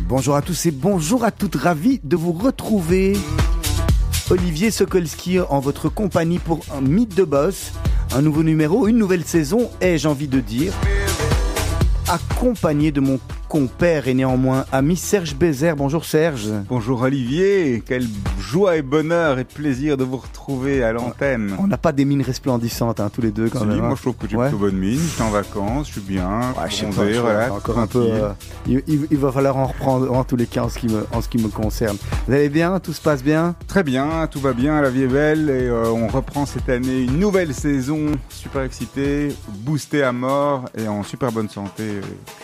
Bonjour à tous et bonjour à toutes, ravi de vous retrouver. Olivier Sokolski en votre compagnie pour un mythe de boss, un nouveau numéro, une nouvelle saison, ai-je envie de dire, accompagné de mon compère et néanmoins ami Serge Bézère. Bonjour Serge. Bonjour Olivier, quelle joie et bonheur et plaisir de vous retrouver à l'antenne. On n'a pas des mines resplendissantes hein, tous les deux quand Si, même. moi hein. je trouve que j'ai Ouais. plutôt bonne mine, je suis en vacances, je suis bien, Ouais, je sais pas, je relax, encore un peu. euh, il, il- il va falloir en reprendre en tous les cas en ce qui me, en ce qui me concerne. Vous allez bien? Tout se passe bien? Très bien, tout va bien, la vie est belle et euh, on reprend cette année une nouvelle saison, super excité, boosté à mort et en super bonne santé.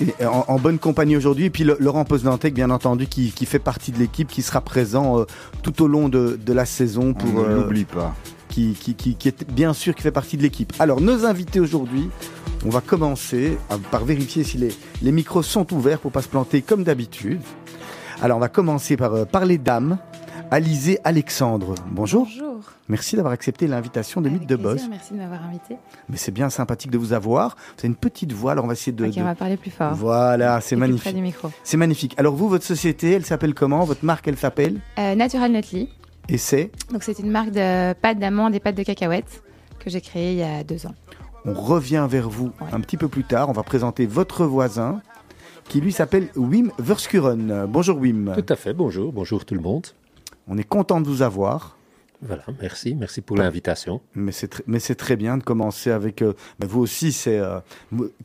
Et en, en bonne compagnie aujourd'hui. Et puis le- Laurent Poznantec, bien entendu, qui, qui fait partie de l'équipe, qui sera présent euh, tout au long de, de la saison On pour ne euh, l'oublie pas. qui, qui, qui, qui est bien sûr qui fait partie de l'équipe. Alors nos invités aujourd'hui, on va commencer par vérifier si les, les micros sont ouverts pour pas se planter comme d'habitude. Alors on va commencer par euh, par les dames. Alizé Alexandre, bonjour. Bonjour. Merci d'avoir accepté l'invitation de Avec Mythe de Boss. Merci de m'avoir invité. Mais c'est bien sympathique de vous avoir. Vous avez une petite voix, alors on va essayer de. ok, de- on va parler plus fort. Voilà, c'est Et plus magnifique. près du micro. C'est magnifique. Alors vous, votre société, elle s'appelle comment? Votre marque, elle s'appelle? Euh, Natural Nutly. Et c'est? Donc c'est une marque de pâtes d'amandes et pâtes de cacahuètes que j'ai créée il y a deux ans. On revient vers vous Ouais. un petit peu plus tard. On va présenter votre voisin qui lui s'appelle Wim Verskuren. Bonjour Wim. Tout à fait, bonjour, bonjour tout le monde. On est content de vous avoir. Voilà, merci, merci pour l'invitation. Mais c'est tr- mais c'est très bien de commencer avec. euh, mais vous aussi, c'est. euh,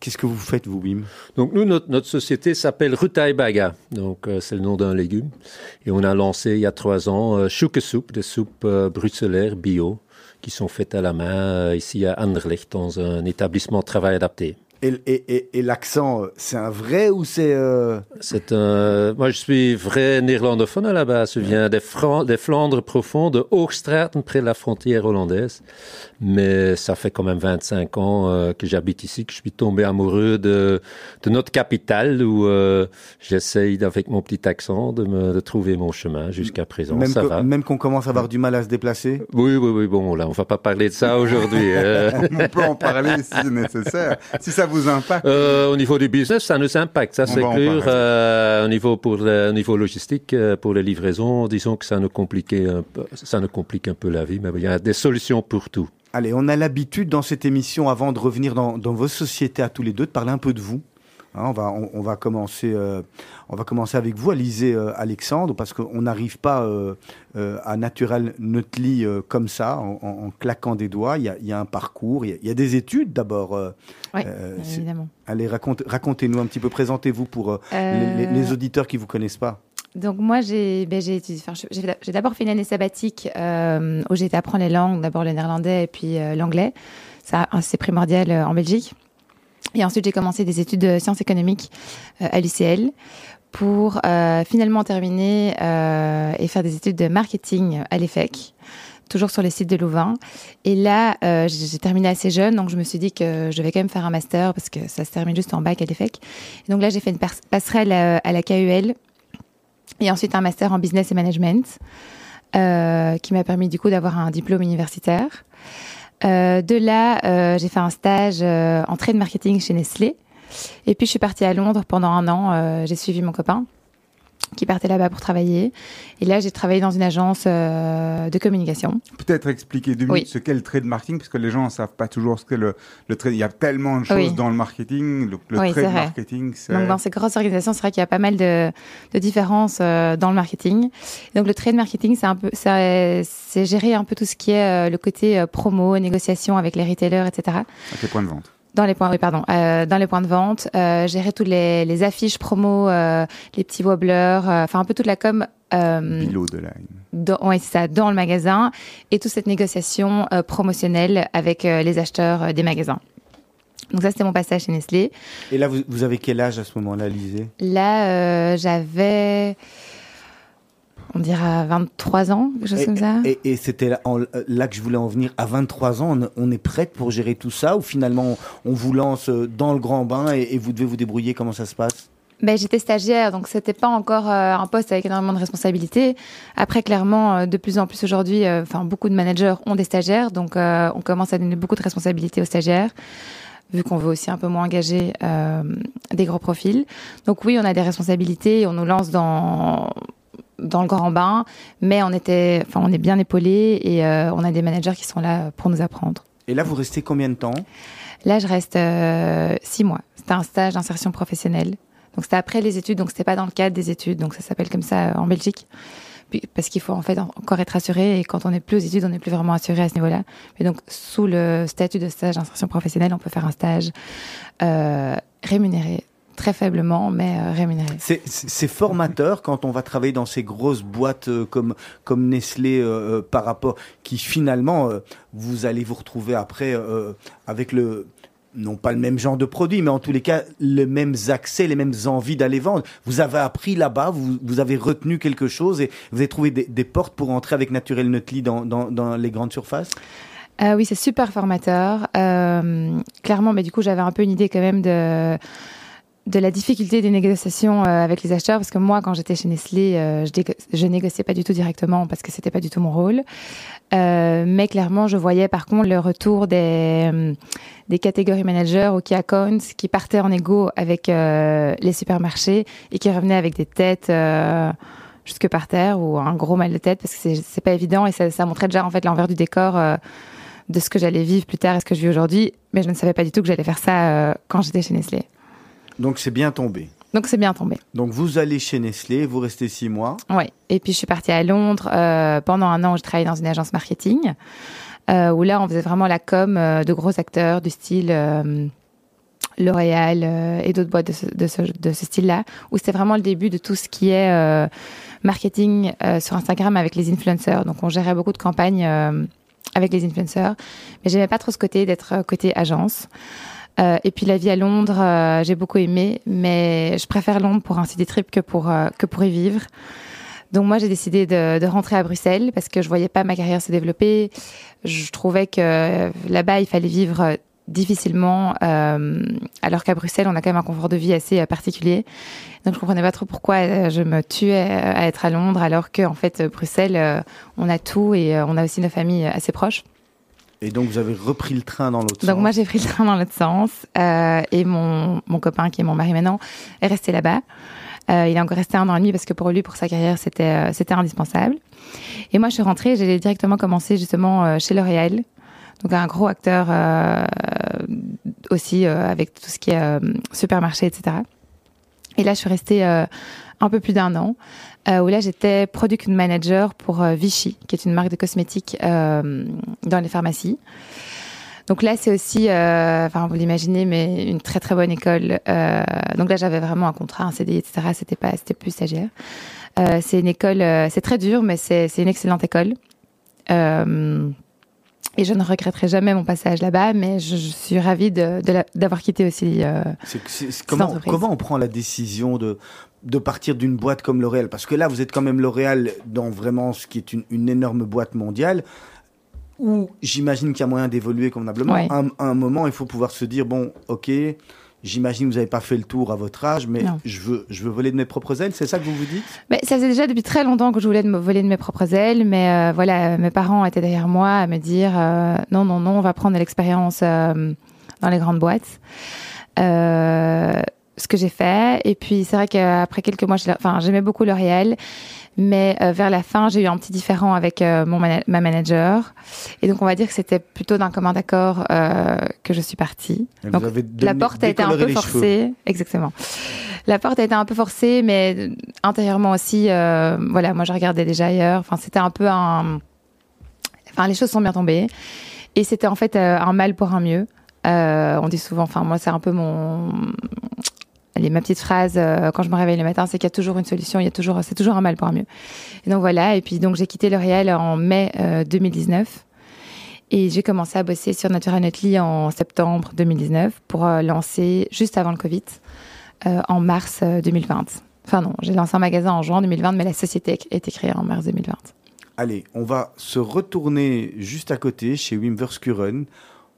Qu'est-ce que vous faites, vous, Wim? Donc nous, notre, notre société s'appelle Rutaïbaga, donc euh, c'est le nom d'un légume. Et on a lancé il y a trois ans Chouke Soup, des soupes bruxellaires bio, qui sont faites à la main ici à Anderlecht, dans un établissement de travail adapté. Et, et, et, et l'accent, euh, c'est un vrai ou c'est. euh, C'est un... Moi, je suis vrai néerlandophone à la base. Je viens des, Fran- des Flandres profondes, de Hoogstraten, près de la frontière hollandaise. Mais ça fait quand même 25 ans euh, que j'habite ici, que je suis tombé amoureux de, de notre capitale, où euh, j'essaye, avec mon petit accent, de, me, de trouver mon chemin jusqu'à présent. même ça que- va. même qu'on commence à avoir du mal à se déplacer Oui, oui, oui. Bon, là, on va pas parler de ça aujourd'hui. euh. On peut en parler si nécessaire, si ça vous impacte? Euh, au niveau du business, ça nous impacte, ça On c'est clair. Euh, au niveau pour le, au niveau logistique, euh, pour les livraisons, disons que ça nous complique un peu, ça nous complique un peu la vie, mais il y a des solutions pour tout. Allez, on a l'habitude dans cette émission, avant de revenir dans, dans vos sociétés à tous les deux, de parler un peu de vous. Hein, on, va, on, on va commencer, euh, on va commencer avec vous, Alizé euh, Alexandre, parce qu'on n'arrive pas euh, euh, à Natural Nutly euh, comme ça, en, claquant des doigts. Il y y a un parcours, il y a, il y a des études d'abord. Oui, évidemment. allez, raconte- racontez-nous un petit peu, présentez-vous pour les, auditeurs qui vous connaissent pas. Donc moi, j'ai ben, j'ai j'ai d'abord fait une année sabbatique où j'ai été apprendre les langues, d'abord le néerlandais et puis l'anglais. Ça, c'est primordial en Belgique. Et ensuite, j'ai commencé des études de sciences économiques euh, à l'UCL pour euh, finalement terminer euh, et faire des études de marketing à l'EFEC, toujours sur les sites de Louvain. Et là, euh, j'ai terminé assez jeune, donc je me suis dit que je vais quand même faire un master parce que ça se termine juste en bac à l'EFEC. Donc là, j'ai fait une passerelle à, à la KUL et ensuite un master en business et management euh, qui m'a permis du coup d'avoir un diplôme universitaire. Euh, de là, euh, j'ai fait un stage euh, en trade marketing chez Nestlé. Et puis je suis partie à Londres pendant un an. euh, j'ai suivi mon copain qui partait là-bas pour travailler. Et là, j'ai travaillé dans une agence euh, de communication. Peut-être expliquer deux Oui. minutes ce qu'est le trade marketing, parce que les gens ne savent pas toujours ce qu'est le, le trade. Il y a tellement de choses Oui. dans le marketing. Le, le Oui, trade marketing, c'est. Donc dans ces grosses organisations, c'est vrai qu'il y a pas mal de, de différences euh, dans le marketing. Donc le trade marketing, c'est un peu, c'est c'est gérer un peu tout ce qui est euh, le côté promo, négociation avec les retailers, etc. à tes points de vente. Dans les points, oui, pardon, euh, dans les points de vente, euh, gérer toutes les, les affiches promo, euh, les petits wobblers, euh, enfin un peu toute la com. Euh, Below the line. dans, ouais, c'est ça, dans le magasin et toute cette négociation euh, promotionnelle avec euh, les acheteurs euh, des magasins. Donc ça, c'était mon passage chez Nestlé. Et là, vous, vous avez quel âge à ce moment-là, Lisée Là, euh, j'avais, on dirait 23 ans, quelque chose Et, comme ça. et- et c'était là, en- là que je voulais en venir. À 23 ans, on, on est prête pour gérer tout ça ou finalement on vous lance euh, dans le grand bain et, et vous devez vous débrouiller Comment ça se passe? Ben, j'étais stagiaire, donc c'était pas encore euh, un poste avec énormément de responsabilités. Après, clairement, euh, de plus en plus aujourd'hui, euh, beaucoup de managers ont des stagiaires, donc euh, on commence à donner beaucoup de responsabilités aux stagiaires, vu qu'on veut aussi un peu moins engager euh, des gros profils. Donc oui, on a des responsabilités, on nous lance dans dans le grand bain, mais on était, enfin, on est bien épaulés et euh, on a des managers qui sont là pour nous apprendre. Et là, vous restez combien de temps? Là, je reste euh, six mois. C'était un stage d'insertion professionnelle. Donc, c'était après les études, donc c'était pas dans le cadre des études. Donc, ça s'appelle comme ça euh, en Belgique. Puis- Parce qu'il faut en fait en- encore être assuré et quand on n'est plus aux études, on n'est plus vraiment assuré à ce niveau-là. Mais donc, sous le statut de stage d'insertion professionnelle, on peut faire un stage euh, rémunéré, très faiblement, mais euh, rémunéré. C'est- formateur quand on va travailler dans ces grosses boîtes euh, comme, comme Nestlé euh, euh, par rapport, qui finalement, vous allez vous retrouver après avec le, non pas le même genre de produit, mais en tous les cas, les mêmes accès, les mêmes envies d'aller vendre. Vous avez appris là-bas, vous, vous avez retenu quelque chose et vous avez trouvé des, des portes pour entrer avec Naturel Nutly dans, dans, dans les grandes surfaces? Euh, oui, c'est super formateur. Euh, clairement, mais du coup, j'avais un peu une idée quand même de de la difficulté des négociations euh, avec les acheteurs parce que moi quand j'étais chez Nestlé euh, je, négociais pas du tout directement parce que c'était pas du tout mon rôle. Euh, mais clairement je voyais par contre le retour des des catégories managers ou key accounts qui partaient en égo avec les supermarchés et qui revenaient avec des têtes jusque par terre ou un gros mal de tête parce que c'est pas évident et ça, ça montrait déjà en fait l'envers du décor de ce que j'allais vivre plus tard et ce que je vis aujourd'hui. Mais je ne savais pas du tout que j'allais faire ça quand j'étais chez Nestlé Donc c'est bien tombé. donc c'est bien tombé. Donc vous allez chez Nestlé, vous restez six mois. Ouais. Et puis je suis partie à Londres euh, pendant un an où je travaillais dans une agence marketing euh, où là on faisait vraiment la com euh, de gros acteurs du style L'Oréal et d'autres boîtes de ce, de ce, de ce style-là où c'était vraiment le début de tout ce qui est marketing sur Instagram avec les influenceurs. Donc on gérait beaucoup de campagnes avec les influenceurs, mais j'aimais pas trop ce côté d'être côté agence. Euh, et puis la vie à Londres, euh, j'ai beaucoup aimé, mais je préfère Londres pour un city trip que pour euh, que pour y vivre. Donc moi j'ai décidé de, de rentrer à Bruxelles parce que je voyais pas ma carrière se développer. Je trouvais que là-bas il fallait vivre difficilement, alors qu'à Bruxelles on a quand même un confort de vie assez particulier. Donc je comprenais pas trop pourquoi je me tuais à être à Londres alors que en fait Bruxelles on a tout et on a aussi nos familles assez proches. Et donc vous avez repris le train dans l'autre sens. Donc moi j'ai pris le train dans l'autre sens euh, et mon, mon copain qui est mon mari maintenant est resté là-bas. Euh, il est encore resté un an et demi parce que pour lui, pour sa carrière, c'était euh, c'était indispensable. Et moi je suis rentrée, j'ai directement commencé justement euh, chez L'Oréal, donc un gros acteur euh, aussi euh, avec tout ce qui est euh, supermarché, etc. Et là je suis restée euh, un peu plus d'un an. Euh, où là j'étais product manager pour euh, Vichy, qui est une marque de cosmétiques euh, dans les pharmacies. Donc là, c'est aussi, euh, enfin, vous l'imaginez, mais une très très bonne école. Euh, donc là, j'avais vraiment un contrat, un CDI, etc. C'était pas, c'était plus stagiaire. Euh, c'est une école, c'est très dur, mais c'est c'est une excellente école. Et je ne regretterai jamais mon passage là-bas, mais je, je suis ravie de- de la- d'avoir quitté aussi. C'est- c'est- c'est- comment, entreprise. comment on prend la décision de, de partir d'une boîte comme L'Oréal Parce que là, vous êtes quand même L'Oréal dans vraiment ce qui est une, une énorme boîte mondiale, où j'imagine qu'il y a moyen d'évoluer convenablement. Ouais. À, un- à un moment, il faut pouvoir se dire, bon, ok, j'imagine que vous n'avez pas fait le tour à votre âge, mais Non. je veux, je veux voler de mes propres ailes, c'est ça que vous vous dites? Mais ça faisait déjà depuis très longtemps que je voulais de me voler de mes propres ailes, mais euh, voilà, mes parents étaient derrière moi à me dire euh, non, non, non, on va prendre de l'expérience euh, dans les grandes boîtes. Euh, ce que j'ai fait, et puis c'est vrai qu'après quelques mois, enfin, j'aimais beaucoup L'Oréal, mais euh, vers la fin, j'ai eu un petit différent avec euh, mon ma manager, et donc on va dire que c'était plutôt d'un commun d'accord euh, que je suis partie. Et Donc, la porte a été un peu forcée, exactement. La porte a été un peu forcée, mais intérieurement aussi, voilà, moi je regardais déjà ailleurs. Enfin, c'était un peu un. Enfin, les choses sont bien tombées, et c'était en fait un mal pour un mieux. On dit souvent, enfin moi c'est un peu mon, allez ma petite phrase euh, quand je me réveille le matin, c'est qu'il y a toujours une solution, il y a toujours, c'est toujours un mal pour un mieux. Et donc voilà, et puis donc j'ai quitté L'Oréal en mai euh, 2019. Et j'ai commencé à bosser sur Natural Nutly en septembre 2019 pour euh, lancer juste avant le Covid, euh, en mars 2020. Euh, enfin non, j'ai lancé un magasin en juin 2020, mais la société été créée en mars 2020. Allez, on va se retourner juste à côté chez Wim Verskuren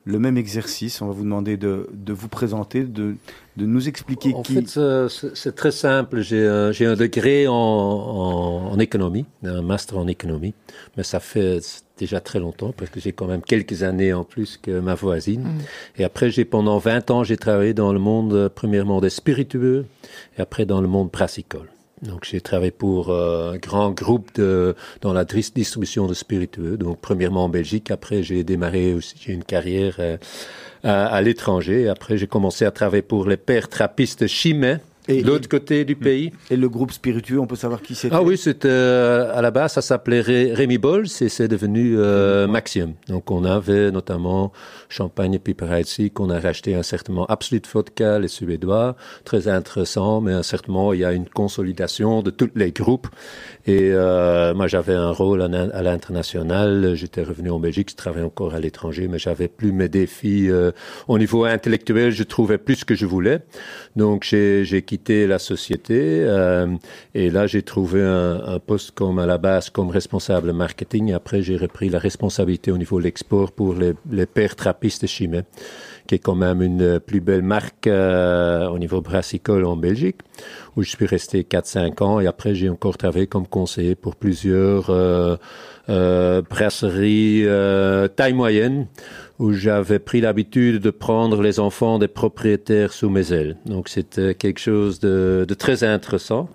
le même exercice. On va vous demander de, de vous présenter, de, de, nous expliquer en qui. En fait, c'est très simple. J'ai un, un, degré en, en, en, économie, un master en économie, mais ça fait déjà très longtemps parce que j'ai quand même quelques années en plus que ma voisine. Mm. Et après, j'ai pendant 20 ans, j'ai travaillé dans le monde, premièrement des spiritueux, et après dans le monde brassicole. Donc j'ai travaillé pour euh, un grand groupe de, dans la distribution de spiritueux. Donc premièrement en Belgique, après j'ai démarré aussi j'ai une carrière euh, à, à l'étranger. Après j'ai commencé à travailler pour les pères trappistes chimais et l'autre côté du pays. Et le groupe spiritueux, on peut savoir qui c'était Ah oui, c'était euh, à la base, ça s'appelait Rémi Bols et c'est devenu euh, Maximum. Donc on avait notamment Champagne et Piperazzi qu'on a racheté un certainement Absolute Vodka, les Suédois, très intéressant, mais un certainement il y a une consolidation de tous les groupes. Et euh, moi j'avais un rôle à l'international, j'étais revenu en Belgique, je travaillais encore à l'étranger, mais j'avais plus mes défis euh, au niveau intellectuel, je trouvais plus ce que je voulais. Donc j'ai quitté la société euh, et là j'ai trouvé un, poste comme à la base comme responsable marketing. Après j'ai repris la responsabilité au niveau de l'export pour les, pères trappistes Chimay, qui est quand même une plus belle marque euh, au niveau brassicole en Belgique, où je suis resté 4-5 ans et après j'ai encore travaillé comme conseiller pour plusieurs euh, brasseries taille moyenne où j'avais pris l'habitude de prendre les enfants des propriétaires sous mes ailes. Donc c'était quelque chose de, de, très intéressant.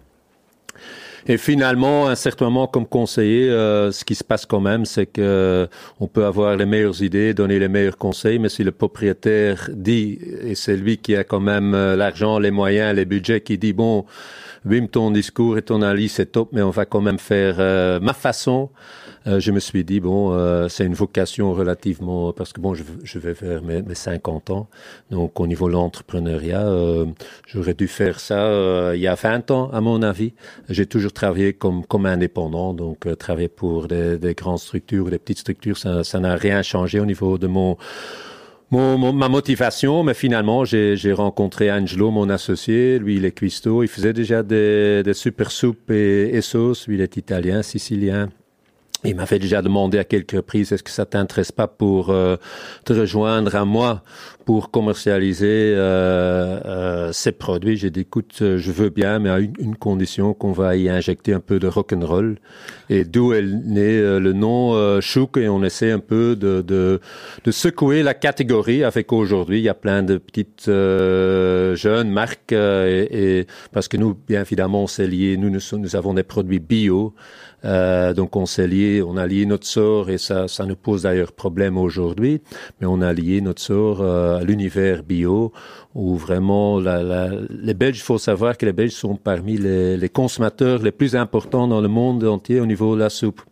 Et finalement, à un certain moment, comme conseiller, euh, ce qui se passe quand même, c'est que on peut avoir les meilleures idées, donner les meilleurs conseils, mais si le propriétaire dit, et c'est lui qui a quand même euh, l'argent, les moyens, les budgets, qui dit bon, Wim, ton discours et ton analyse c'est top, mais on va quand même faire euh, ma façon. Euh, je me suis dit, bon, euh, c'est une vocation relativement, parce que bon, je, je vais faire mes, mes, 50 ans. Donc, au niveau de l'entrepreneuriat, euh, j'aurais dû faire ça euh, il y a 20 ans, à mon avis. J'ai toujours travaillé comme, comme indépendant, donc travailler pour des, des, grandes structures des petites structures, ça n'a rien changé au niveau de mon mon, mon, ma motivation, mais finalement, j'ai rencontré Angelo, mon associé. Lui, il est cuistot. Il faisait déjà des, des super soupes et, et sauces. Lui, il est italien, sicilien. Il m'avait déjà demandé à quelques reprises, est-ce que ça t'intéresse pas pour euh, te rejoindre à moi pour commercialiser euh, euh, ces produits? J'ai dit, écoute, je veux bien, mais à une, une condition qu'on va y injecter un peu de rock and roll. Et d'où est né le nom Chouk et on essaie un peu de, de, de secouer la catégorie avec aujourd'hui. Il y a plein de petites jeunes marques et, et, parce que nous, bien évidemment, on s'est lié. Nous, nous, nous avons des produits bio. Euh, donc on s'est lié, on a lié notre sort et ça, ça nous pose d'ailleurs problème aujourd'hui, mais on a lié notre sort euh, à l'univers bio où vraiment la, la, les Belges, il faut savoir que les Belges sont parmi les, les consommateurs les plus importants dans le monde entier au niveau de la soupe.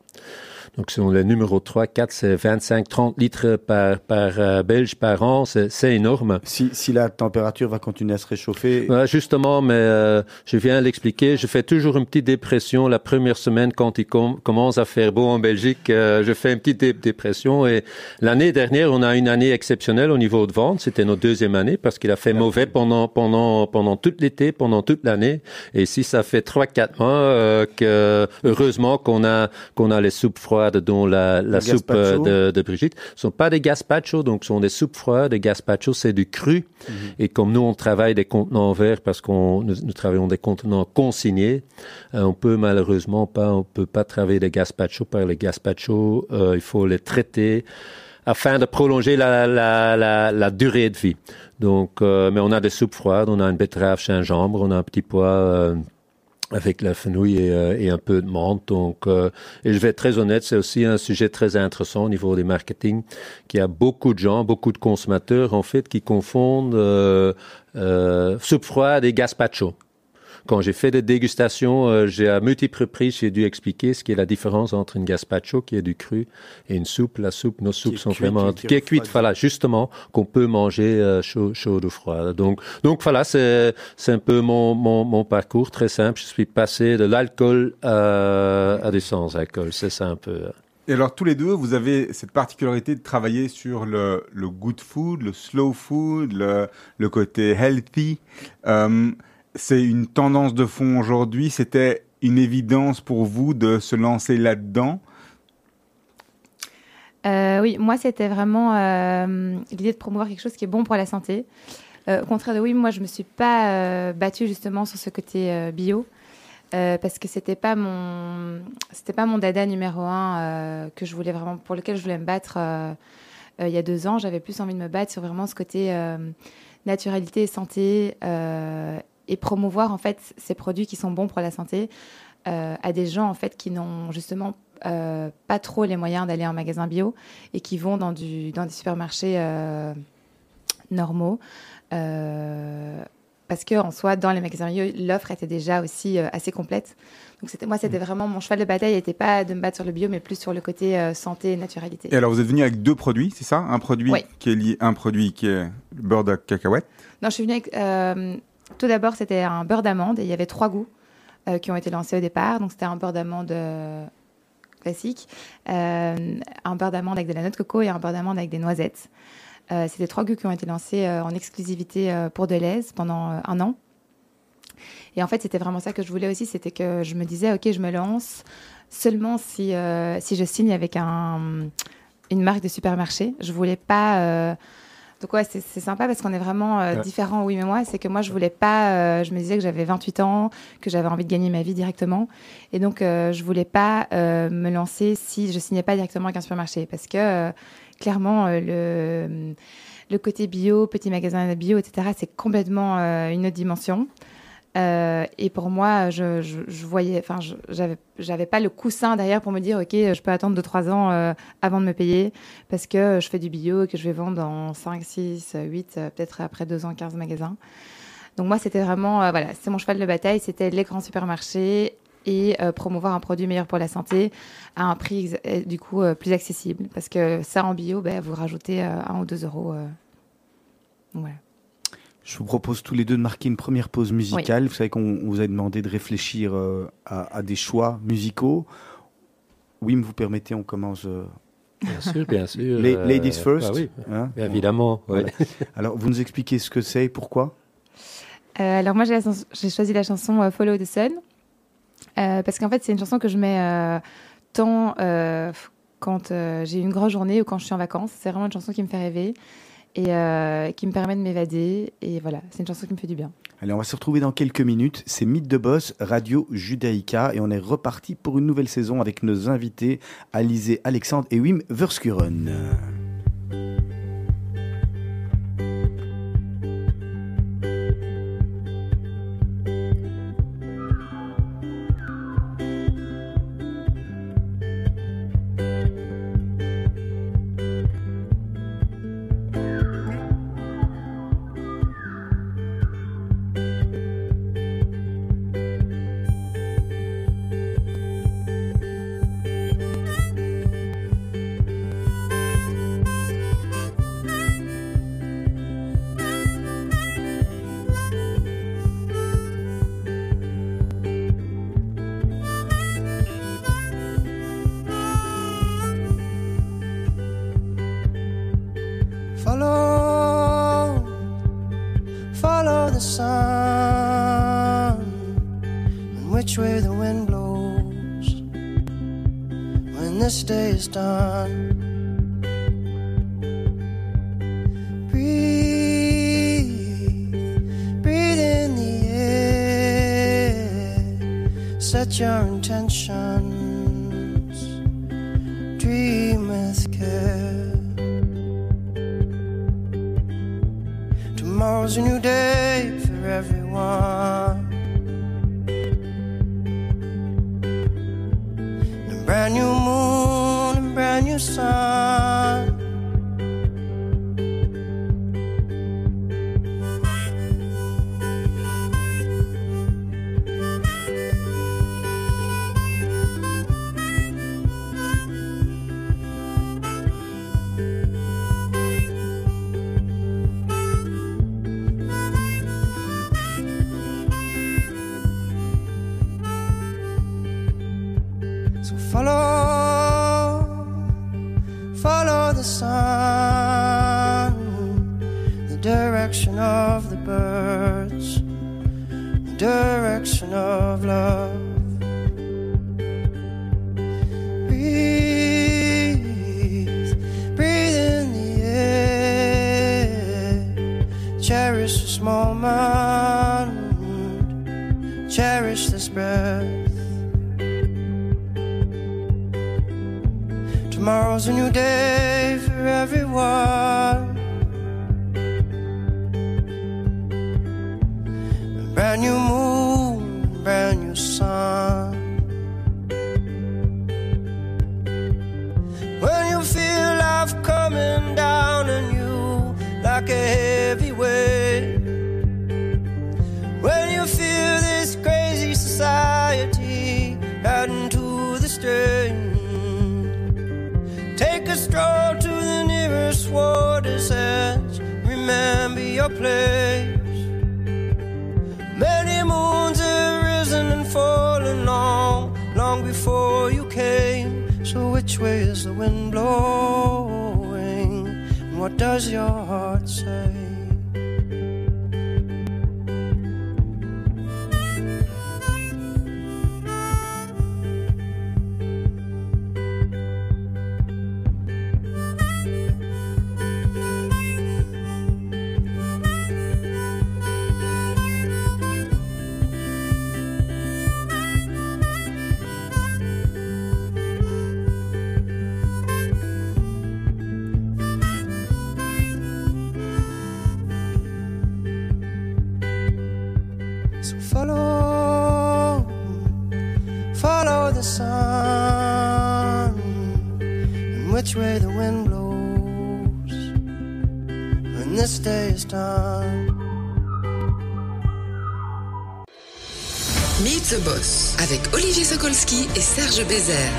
Donc, sur le numéro 3, 4, c'est 25, 30 litres par, par euh, Belge par an. C'est énorme. Si, si la température va continuer à se réchauffer. Ouais, justement, mais euh, je viens l'expliquer. Je fais toujours une petite dépression la première semaine quand il com commence à faire beau en Belgique. Euh, je fais une petite dé dépression. Et l'année dernière, on a une année exceptionnelle au niveau de vente. C'était notre deuxième année parce qu'il a fait mauvais pendant pendant pendant tout l'été, pendant toute l'année. Et si ça fait trois quatre mois euh, que heureusement qu'on a qu'on a les soupes froides froides, dont la, la soupe euh, de, de, Brigitte, ne sont pas des gazpacho, donc ce sont des soupes froides. Des gazpacho, c'est du cru. Mm -hmm. Et comme nous, on travaille des contenants verts parce qu'on nous, nous, travaillons des contenants consignés, euh, on peut malheureusement pas, on peut pas travailler des gazpacho par les gazpacho. Euh, il faut les traiter afin de prolonger la, la, la, la durée de vie. Donc, euh, mais on a des soupes froides, on a une betterave gingembre, on a un petit pois euh, avec la fenouil et, euh, et, un peu de menthe. Donc, euh, et je vais être très honnête, c'est aussi un sujet très intéressant au niveau des marketing, qu'il y a beaucoup de gens, beaucoup de consommateurs en fait qui confondent euh, euh soupe froide et gazpacho. Quand j'ai fait des dégustations, euh, j'ai à multiples reprises, j'ai dû expliquer ce qui est la différence entre une gazpacho, qui est du cru, et une soupe. La soupe, nos soupes sont cuite, vraiment... qui Qui est cuite, voilà, justement, qu'on peut manger euh, chaud, chaude ou froide. Donc, donc voilà, c'est c'est un peu mon, mon, mon parcours, très simple. Je suis passé de l'alcool à, à du sans-alcool. C'est ça un peu... Et alors, tous les deux, vous avez cette particularité de travailler sur le, le good food, le slow food, le, le côté healthy. Euh, c'est une tendance de fond aujourd'hui. C'était une évidence pour vous de se lancer là-dedans? Euh, oui, moi, c'était vraiment euh, l'idée de promouvoir quelque chose qui est bon pour la santé. Euh, au contraire de oui, moi, je me suis pas battue justement sur ce côté bio. parce que c'était pas mon c'était pas mon dada numéro un que je voulais vraiment pour lequel je voulais me battre il y a deux ans j'avais plus envie de me battre sur vraiment ce côté naturalité et santé et promouvoir en fait ces produits qui sont bons pour la santé euh, à des gens en fait qui n'ont justement euh, pas trop les moyens d'aller en magasin bio et qui vont dans du dans des supermarchés euh, normaux parce que en soi dans les magasins bio l'offre était déjà aussi assez complète donc c'était moi c'était vraiment mon cheval de bataille n'était pas de me battre sur le bio mais plus sur le côté euh, santé et naturalité Et alors, vous êtes venu avec deux produits, c'est ça? Un produit Oui. qui est lié, un produit qui est beurre de cacahuète? Non, je suis venue avec. euh, tout d'abord, c'était un beurre d'amande et il y avait trois goûts euh, qui ont été lancés au départ. Donc, c'était un beurre d'amande euh, classique, euh, un beurre d'amande avec de la noix de coco et un beurre d'amande avec des noisettes. C'était trois goûts qui ont été lancés en exclusivité pour Deleuze pendant un an. Et en fait, c'était vraiment ça que je voulais aussi, c'était que je me disais, ok, je me lance seulement si, je signe avec un, une marque de supermarché. Je voulais pas. Donc ouais, c'est sympa parce qu'on est vraiment euh, Ouais. différents, oui, mais moi, c'est que moi, je voulais pas. euh, je me disais que j'avais 28 ans, que j'avais envie de gagner ma vie directement, et donc euh, je voulais pas euh, me lancer si je signais pas directement avec un supermarché, parce que euh, clairement euh, le le côté bio, petit magasin bio, etc., c'est complètement euh, une autre dimension. Euh, et pour moi, je, je, je voyais, enfin, j'avais, pas le coussin derrière pour me dire, ok, je peux attendre 2-3 ans euh, avant de me payer parce que je fais du bio et que je vais vendre dans 5, 6, 8, euh, peut-être après 2 ans, 15 magasins. Donc moi, c'était vraiment, euh, voilà, c'est mon cheval de bataille, c'était les grands supermarchés et euh, promouvoir un produit meilleur pour la santé à un prix euh, du coup plus accessible parce que ça en bio, ben, vous rajoutez euh, 1 ou 2 euros. voilà. Je vous propose tous les deux de marquer une première pause musicale. Vous savez qu'on on vous a demandé de réfléchir euh, à, à des choix musicaux. Wim, vous permettez, on commence. euh, Bien sûr, bien sûr. la- euh, ladies first. ah oui, hein. bien évidemment. ouais. Voilà. Alors, vous nous expliquez ce que c'est et pourquoi? Euh, alors moi j'ai choisi la chanson euh, Follow the Sun euh, parce qu'en fait c'est une chanson que je mets euh, tant euh, quand euh, j'ai une grande journée ou quand je suis en vacances. C'est vraiment une chanson qui me fait rêver et euh, qui me permet de m'évader et voilà c'est une chanson qui me fait du bien. Allez, on va se retrouver dans quelques minutes. C'est Mythe de Boss, Radio Judaïka, et on est reparti pour une nouvelle saison avec nos invités Alizé Alexandre et Wim Verskuren. Heart say? Which way the wind blows when this day is done. Meet the Boss avec Olivier Sokolski et Serge Bézère.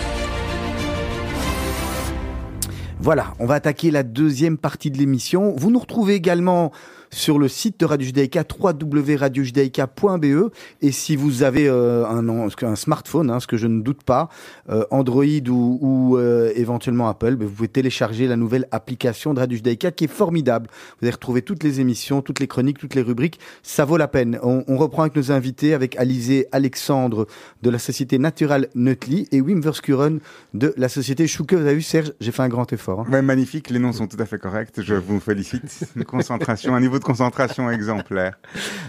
Voilà, on va attaquer la deuxième partie de l'émission. Vous nous retrouvez également sur le site de Radio Judaïka, www.radiojudaïka.be. Et si vous avez euh, un, un smartphone, hein, ce que je ne doute pas, euh, Android ou, ou euh, éventuellement Apple, ben, vous pouvez télécharger la nouvelle application de Radio Judaïka qui est formidable. Vous allez retrouver toutes les émissions, toutes les chroniques, toutes les rubriques. Ça vaut la peine. On, on reprend avec nos invités, avec Alizé Alexandre de la société Natural Nutley et Wim Verskuren de la société Chouke. Vous avez vu, Serge, j'ai fait un grand effort. Hein. Ouais, magnifique, les noms sont tout à fait corrects. Je vous félicite. Concentration, un niveau concentration exemplaire.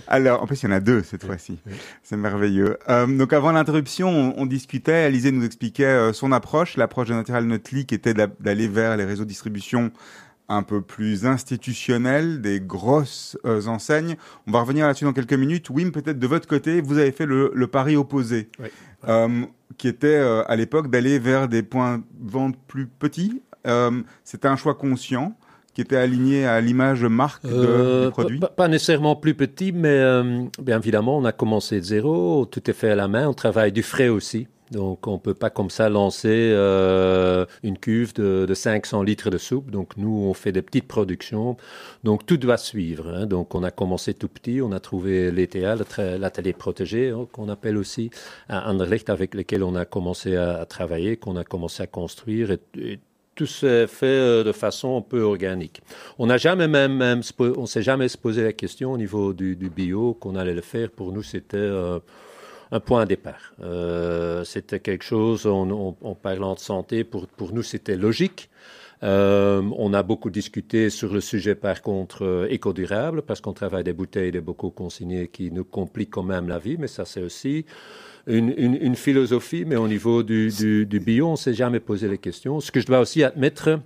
Alors, en plus, il y en a deux cette fois-ci. C'est merveilleux. Euh, donc, avant l'interruption, on, on, discutait. Alizé nous expliquait euh, son approche, l'approche de Natural Nutley, qui était d'aller vers les réseaux de distribution un peu plus institutionnels, des grosses euh, enseignes. On va revenir là-dessus dans quelques minutes. Wim, peut-être de votre côté, vous avez fait le, le pari opposé, Oui. euh, qui était euh, à l'époque d'aller vers des points de vente plus petits. C'était un choix conscient qui était aligné à l'image marque de, Euh, du produit. pas, nécessairement plus petit, mais euh, bien évidemment, on a commencé de zéro, tout est fait à la main, on travaille du frais aussi. Donc, on peut pas comme ça lancer euh, une cuve de, de 500 litres de soupe. Donc, nous, on fait des petites productions. Donc, tout va suivre. hein. Donc, on a commencé tout petit. On a trouvé l'ETA, l'atelier protégé, hein, qu'on appelle aussi, à Anderlecht, avec lequel on a commencé à, à travailler, qu'on a commencé à construire. Et, et tout s'est fait euh, de façon un peu organique. On n'a jamais même, même on s'est jamais se posé la question au niveau du, bio qu'on allait le faire. Pour nous, c'était euh, un point de départ. Euh, c'était quelque chose, en, parlant de santé, pour, nous, c'était logique. On a beaucoup discuté sur le sujet, par contre, éco-durable, parce qu'on travaille des bouteilles des bocaux consignés qui nous compliquent quand même la vie, mais ça, c'est aussi une, philosophie, mais au niveau du, du- bio, on ne s'est jamais posé les questions. Ce que je dois aussi admettre,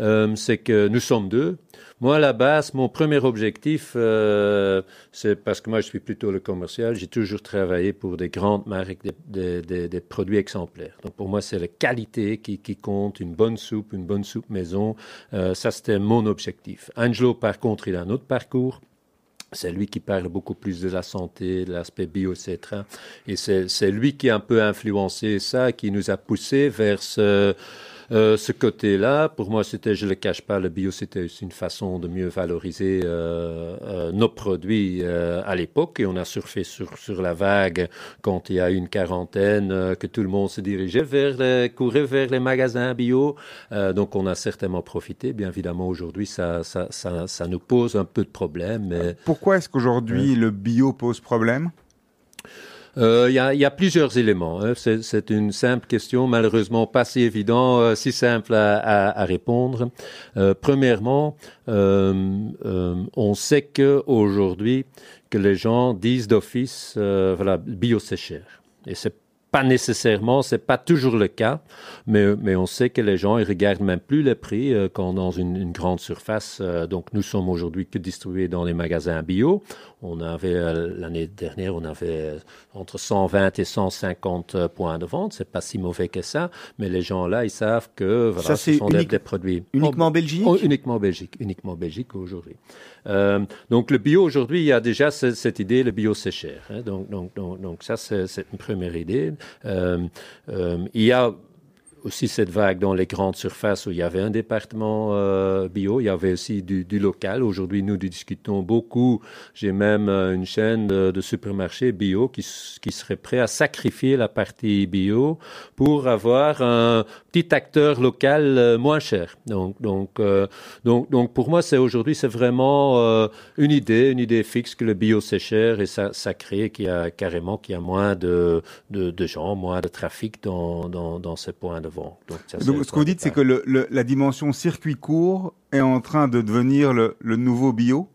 euh, c'est que nous sommes deux. Moi, à la base, mon premier objectif, euh, c'est parce que moi, je suis plutôt le commercial. J'ai toujours travaillé pour des grandes marques, des, produits exemplaires. Donc, pour moi, c'est la qualité qui, qui compte. Une bonne soupe, une bonne soupe maison. Euh, ça, c'était mon objectif. Angelo, par contre, il a un autre parcours. C'est lui qui parle beaucoup plus de la santé, de l'aspect bio, etc. Et c'est lui qui a un peu influencé ça, qui nous a poussé vers ce, Euh, ce côté-là, pour moi, c'était, je le cache pas, le bio, c'était aussi une façon de mieux valoriser euh, euh, nos produits euh, à l'époque. Et on a surfé sur, sur la vague quand il y a une quarantaine, euh, que tout le monde se dirigeait vers les, courait vers les magasins bio. Euh, donc, on a certainement profité. Bien évidemment, aujourd'hui, ça, ça, ça, ça nous pose un peu de problème, mais Pourquoi est-ce qu'aujourd'hui le bio pose problème? Euh, Il y, a, plusieurs éléments. hein. C'est une simple question, malheureusement pas si évident, euh, si simple à, répondre. Euh, premièrement, on sait que aujourd'hui que les gens disent d'office, voilà, bio c'est cher. Et c'est pas nécessairement, c'est pas toujours le cas, mais, on sait que les gens ils regardent même plus les prix euh, quand dans une, grande surface. donc nous sommes aujourd'hui que distribués dans les magasins bio. On avait euh, l'année dernière, on avait euh, entre 120 et 150 euh, points de vente. C'est pas si mauvais que ça, mais les gens là, ils savent que voilà, Ça, ce c'est sont des, unique- des produits Uniquement en Belgique Oh, uniquement en Belgique, uniquement en Belgique aujourd'hui. Euh, donc le bio aujourd'hui, il y a déjà ce- cette idée, le bio c'est cher. hein. donc, donc, donc, donc ça c'est c'est une première idée. Euh, euh, il y a aussi cette vague dans les grandes surfaces où il y avait un département euh, bio, il y avait aussi du, du local. Aujourd'hui, nous discutons beaucoup. J'ai même euh, une chaîne de, de supermarchés bio qui, qui serait prêt à sacrifier la partie bio pour avoir un petit acteur local euh, moins cher. Donc, donc, euh, donc, donc pour moi, c'est aujourd'hui, c'est vraiment euh, une idée, une idée fixe que le bio c'est cher et ça, ça crée qu'il y a carrément qu'il y a moins de, de, de gens, moins de trafic dans, dans, dans ces points de Donc, ça, Donc, ce dites, c'est que le- le- la dimension circuit court est en train de devenir le, le nouveau bio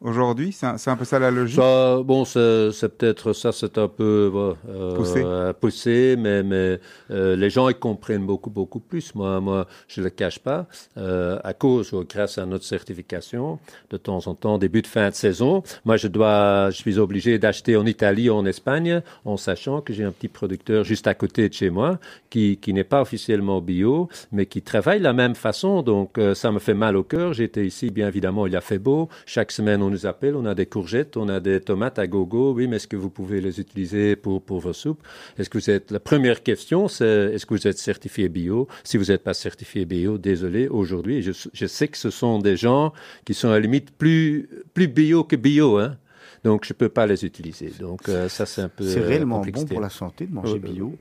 aujourd'hui? C'est un, peu ça la logique? Ça, bon, c'est peut-être ça, c'est un peu euh, Poussé. poussé, mais, mais euh, les gens ils comprennent beaucoup, beaucoup plus. Moi, moi, je le cache pas, euh, à cause ou grâce à notre certification, de temps en temps, début de fin de saison, moi, je dois, je suis obligé d'acheter en Italie ou en Espagne, en sachant que j'ai un petit producteur juste à côté de chez moi qui, qui n'est pas officiellement bio, mais qui travaille de la même façon. Donc, ça me fait mal au cœur. J'étais ici, bien évidemment, il a fait beau. Chaque semaine, on nous appelle, on a des courgettes, on a des tomates à gogo. Oui, mais est-ce que vous pouvez les utiliser pour, pour vos soupes? Est-ce que vous êtes... La première question, c'est est-ce que vous êtes certifié bio? Si vous n'êtes pas certifié bio, désolé, aujourd'hui, je, je sais que ce sont des gens qui sont à la limite plus, plus bio que bio, hein donc, je peux pas les utiliser. Donc, euh, ça, c'est un peu. C'est euh, réellement bon pour la santé de manger Euh, bio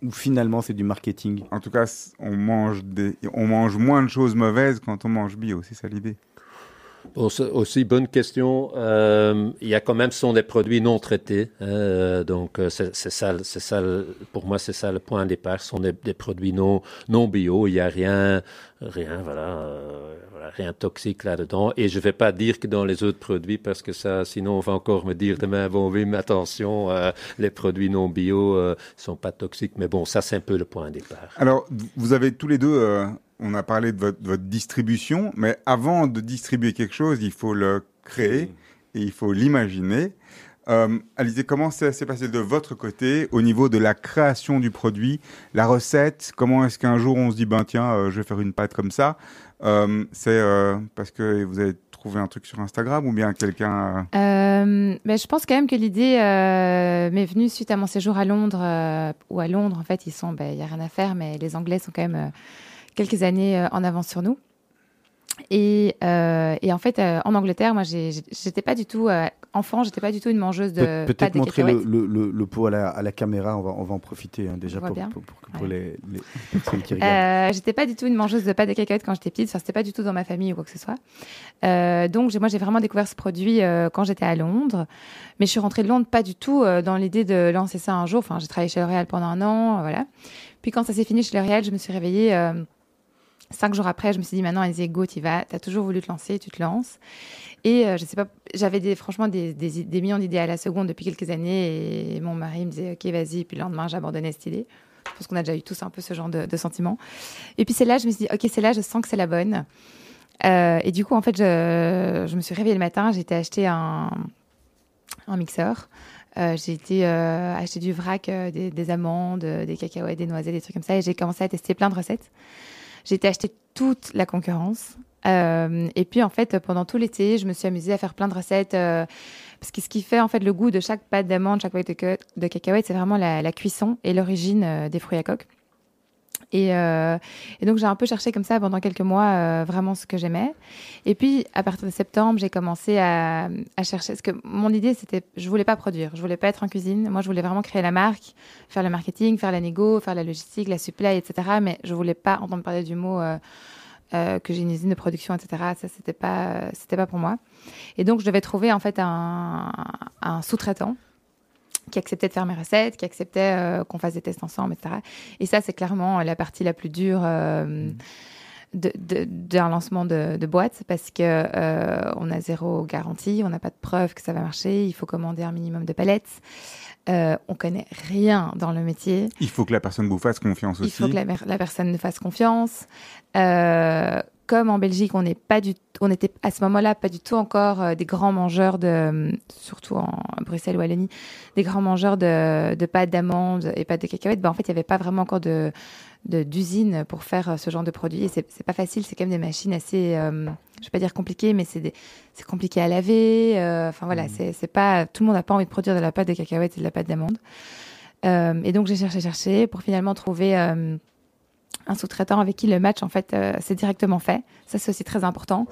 Ou finalement c'est du marketing? En tout cas, on mange, des, on mange moins de choses mauvaises quand on mange bio. C'est ça l'idée. Bon, aussi, bonne question. Euh, il y a quand même, ce sont des produits non traités. hein, euh, donc, euh, c'est ça, c'est ça, pour moi, c'est ça le point de départ. Ce sont des, produits non, non bio. Il n'y a rien, rien, voilà, rien toxique là-dedans. Et je vais pas dire que dans les autres produits, parce que ça, sinon, on va encore me dire demain, bon, oui, mais attention, les produits non bio euh, sont pas toxiques. Mais bon, ça, c'est un peu le point de départ. Alors, vous avez tous les deux, on a parlé de votre, votre distribution, mais avant de distribuer quelque chose, il faut le créer et il faut l'imaginer. Euh, Alizé, comment ça s'est passé de votre côté au niveau de la création du produit, la recette? Comment est-ce qu'un jour on se dit, ben tiens, euh, je vais faire une pâte comme ça? Euh, C'est euh, parce que vous avez trouvé un truc sur Instagram ou bien quelqu'un... euh, Euh, ben, je pense quand même que l'idée euh, m'est venue suite à mon séjour à Londres, euh, où à Londres, en fait, ils sont, ben, il y a rien à faire, mais les Anglais sont quand même euh, quelques années euh, en avance sur nous. Et, euh, et en fait, euh, en Angleterre, moi, j'étais pas du tout euh, enfant, j'étais pas du tout une mangeuse de pâtes Peut-être montrer le, le, le- le pot à la, à la caméra, on va, on va en profiter hein, déjà pour, pour, pour- pour Ouais. les, les personnes qui regardent. J'étais pas du tout une mangeuse de pâtes et cacahuètes quand j'étais petite. Enfin, c'était pas du tout dans ma famille ou quoi que ce soit. Donc, moi, j'ai vraiment découvert ce produit quand j'étais à Londres. Mais je suis rentrée de Londres pas du tout dans l'idée de lancer ça un jour. Enfin, j'ai travaillé chez L'Oréal pendant un an, voilà. Puis quand ça s'est fini chez L'Oréal, je me suis réveillée cinq jours après. Je me suis dit, maintenant, Alizé, go, tu vas. T'as toujours voulu te lancer, tu te lances. Et euh, je sais pas, j'avais franchement des, millions d'idées à la seconde depuis quelques années. Et mon mari me disait, ok, vas-y. Puis le lendemain, j'abandonnais cette idée. Je pense qu'on a déjà eu tous un peu ce genre de, de sentiment. Et puis c'est là, je me suis dit, ok, c'est là, je sens que c'est la bonne. Euh, et du coup, en fait, je, me suis réveillée le matin, j'ai été acheter un, mixeur. Euh, j'ai été euh, acheter du vrac, euh, des, des amandes, des cacahuètes, des noisettes, des trucs comme ça. Et j'ai commencé à tester plein de recettes. Été acheter toute la concurrence. Euh, et puis, en fait, pendant tout l'été, je me suis amusée à faire plein de recettes. euh, parce que ce qui fait, en fait, le goût de chaque pâte d'amande, chaque pâte de, ca- de cacahuète, c'est vraiment la, la cuisson et l'origine euh, des fruits à coque. Et, euh, et donc j'ai un peu cherché comme ça pendant quelques mois euh, vraiment ce que j'aimais. Et puis à partir de septembre, j'ai commencé à, à chercher. Parce que mon idée, c'était, je voulais pas produire, je voulais pas être en cuisine. Moi, je voulais vraiment créer la marque, faire le marketing, faire la négo, faire la logistique, la supply, etc. Mais je voulais pas entendre parler du mot euh, euh, que j'ai une usine de production, etc. Ça, c'était pas, c'était pas pour moi. Et donc je devais trouver en fait un, un sous-traitant qui acceptait de faire mes recettes, qui acceptait euh, qu'on fasse des tests ensemble, etc. Et ça, c'est clairement la partie la plus dure euh, d'un lancement de, de boîte parce que euh, on a zéro garantie, on n'a pas de preuve que ça va marcher, il faut commander un minimum de palettes. Euh, on connaît rien dans le métier. Il faut que la personne vous fasse confiance Il aussi. faut que la, personne nous fasse confiance. Euh, comme en Belgique, on n'est pas du, on était à ce moment-là pas du tout encore euh, des grands mangeurs de, surtout en Bruxelles ou Wallonie, des grands mangeurs de, de pâtes d'amandes et pâtes de cacahuètes. Ben, en fait, il n'y avait pas vraiment encore de d'usine pour faire euh, ce genre de produit. Et c'est pas facile. C'est quand même des machines assez, euh, je vais pas dire compliquées, mais c'est compliqué à laver. euh, Enfin voilà, c'est pas tout le monde n'a pas envie de produire de la pâte de cacahuètes et de la pâte d'amande. Euh, et donc j'ai cherché, cherché pour finalement trouver euh, un sous-traitant avec qui le match en fait euh, s'est directement fait. Ça c'est aussi très important.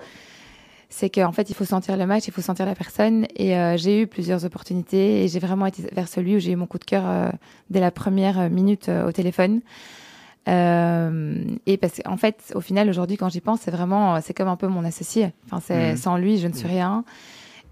C'est qu'en fait il faut sentir le match, il faut sentir la personne. Et euh, j'ai eu plusieurs opportunités et j'ai vraiment été vers celui où j'ai eu mon coup de cœur euh, dès la première euh, minute euh, au téléphone. Euh, et parce qu'en fait, au final, aujourd'hui, quand j'y pense, c'est vraiment, c'est comme un peu mon associé. Enfin, c'est Mhm. sans lui, je ne suis rien.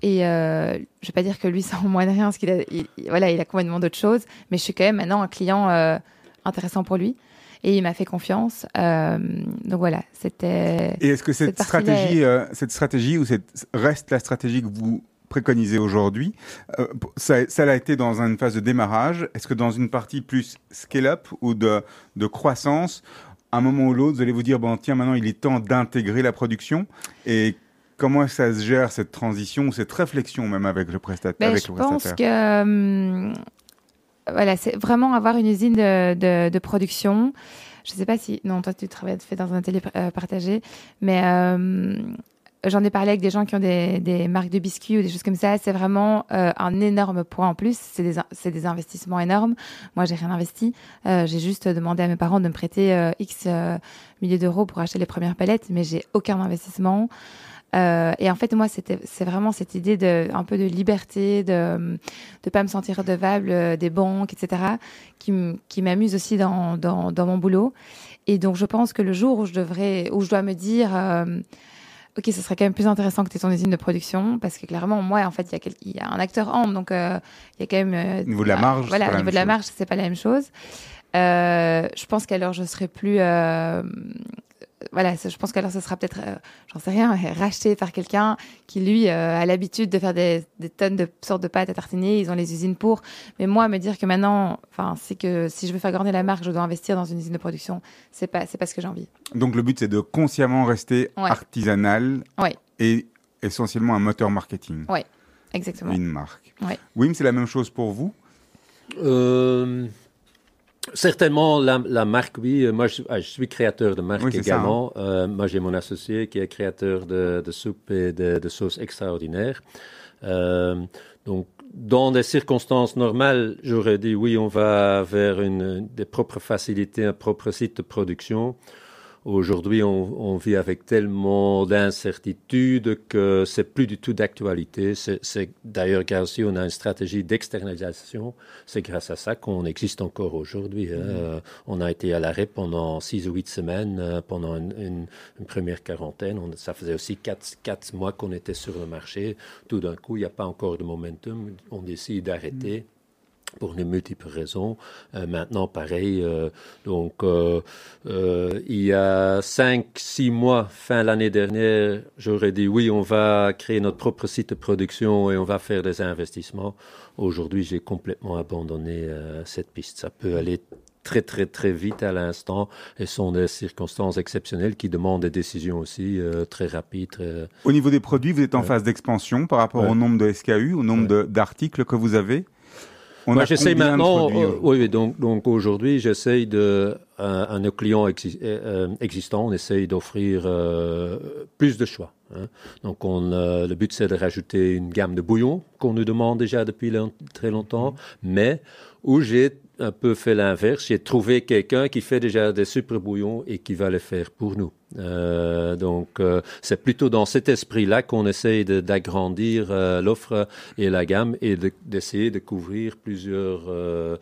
Et euh, je vais pas dire que lui, c'est en moins de rien, parce qu'il a, il- il- voilà, il a complètement d'autres choses. Mais je suis quand même maintenant un client euh, intéressant pour lui. Et il m'a fait confiance. Euh, donc voilà, c'était. Et est-ce que cette, stratégie, euh, cette stratégie ou cette reste la stratégie que vous préconisez aujourd'hui euh, ça, ça a été dans une phase de démarrage. Est-ce que dans une partie plus scale-up ou de, de croissance, à un moment ou l'autre, vous allez vous dire bon tiens maintenant il est temps d'intégrer la production? Et comment ça se gère cette transition ou cette réflexion même avec le, prestat Ben, avec je le pense prestataire? que hum, voilà, c'est vraiment avoir une usine de, de, production. Je sais pas si non, toi tu travailles fait dans un télé euh, partagé, mais euh, j'en ai parlé avec des gens qui ont des, des marques de biscuits ou des choses comme ça. C'est vraiment euh, un énorme point en plus. C'est des, des investissements énormes. Moi, j'ai rien investi. J'ai juste demandé à mes parents de me prêter X milliers d'euros pour acheter les premières palettes, mais j'ai aucun investissement. Euh, et en fait, moi, c'était, c'est vraiment cette idée de, un peu de liberté, de, de pas me sentir redevable euh, des banques, etc., qui, m'amuse aussi dans, dans, dans mon boulot. Et donc, je pense que le jour où je devrais, où je dois me dire, euh, ok, ce serait quand même plus intéressant que tu aies ton usine de production, parce que clairement, moi, en fait, il y a, quel- il y a un acteur en, donc euh, il y a quand même. euh, Au niveau de la bah, marge, Voilà, au niveau de la marge, c'est pas la même chose. Euh, je pense qu'alors je serai plus. Voilà, ça- je pense qu'alors ce sera peut-être, euh, j'en sais rien, racheté par quelqu'un qui lui euh, a l'habitude de faire des, des tonnes de sortes de pâtes à tartiner. Ils ont les usines pour. Mais moi, me dire que maintenant, enfin, c'est que si je veux faire gagner la marque, je dois investir dans une usine de production. C'est pas, c'est pas ce que j'ai envie. Donc le but c'est de consciemment rester Ouais. artisanal Ouais. et essentiellement un moteur marketing, Exactement. une marque. Ouais. Wim, c'est la même chose pour vous? Euh, certainement, la, la marque, oui. Euh, Moi, je, ah, je suis créateur de marque Oui, ça, hein. également. Euh, moi, j'ai mon associé qui est créateur de, de soupe et de, de sauces extraordinaires. Euh, donc, dans des circonstances normales, j'aurais dit oui, on va vers une, des propres facilités, un propre site de production. Aujourd'hui, on, on vit avec tellement d'incertitudes que c'est plus du tout d'actualité. C'est d'ailleurs grâce aussi, on a une stratégie d'externalisation. C'est grâce à ça qu'on existe encore aujourd'hui. hein. Euh, On a été à l'arrêt pendant six ou huit semaines, euh, pendant une, une- une première quarantaine. On- ça faisait aussi quatre, quatre mois qu'on était sur le marché. Tout d'un coup, il n'y a pas encore de momentum. On décide d'arrêter pour de multiples raisons. Euh, maintenant, pareil, euh, donc euh, il y a cinq, six mois, fin l'année dernière, j'aurais dit oui, on va créer notre propre site de production et on va faire des investissements. Aujourd'hui, j'ai complètement abandonné cette piste. Ça peut aller très très très vite à l'instant et ce sont des circonstances exceptionnelles qui demandent des décisions aussi euh, très rapides. très- Au niveau des produits, vous êtes en Ouais. phase d'expansion par rapport Ouais. au nombre de SKU, au nombre Ouais. d'articles que vous avez. On Moi, de maintenant. produits euh, oui, donc, donc aujourd'hui, j'essaye de, à, à nos clients exi- euh, euh, existants, on essaye d'offrir euh, plus de choix. hein. Donc, on, euh, le but, c'est de rajouter une gamme de bouillons qu'on nous demande déjà depuis long- très longtemps, mais où j'ai un peu fait l'inverse. J'ai trouvé quelqu'un qui fait déjà des super bouillons et qui va les faire pour nous. Euh, donc, euh, c'est plutôt dans cet esprit-là qu'on essaye d'agrandir euh, l'offre et la gamme et de- d'essayer de, couvrir plusieurs euh,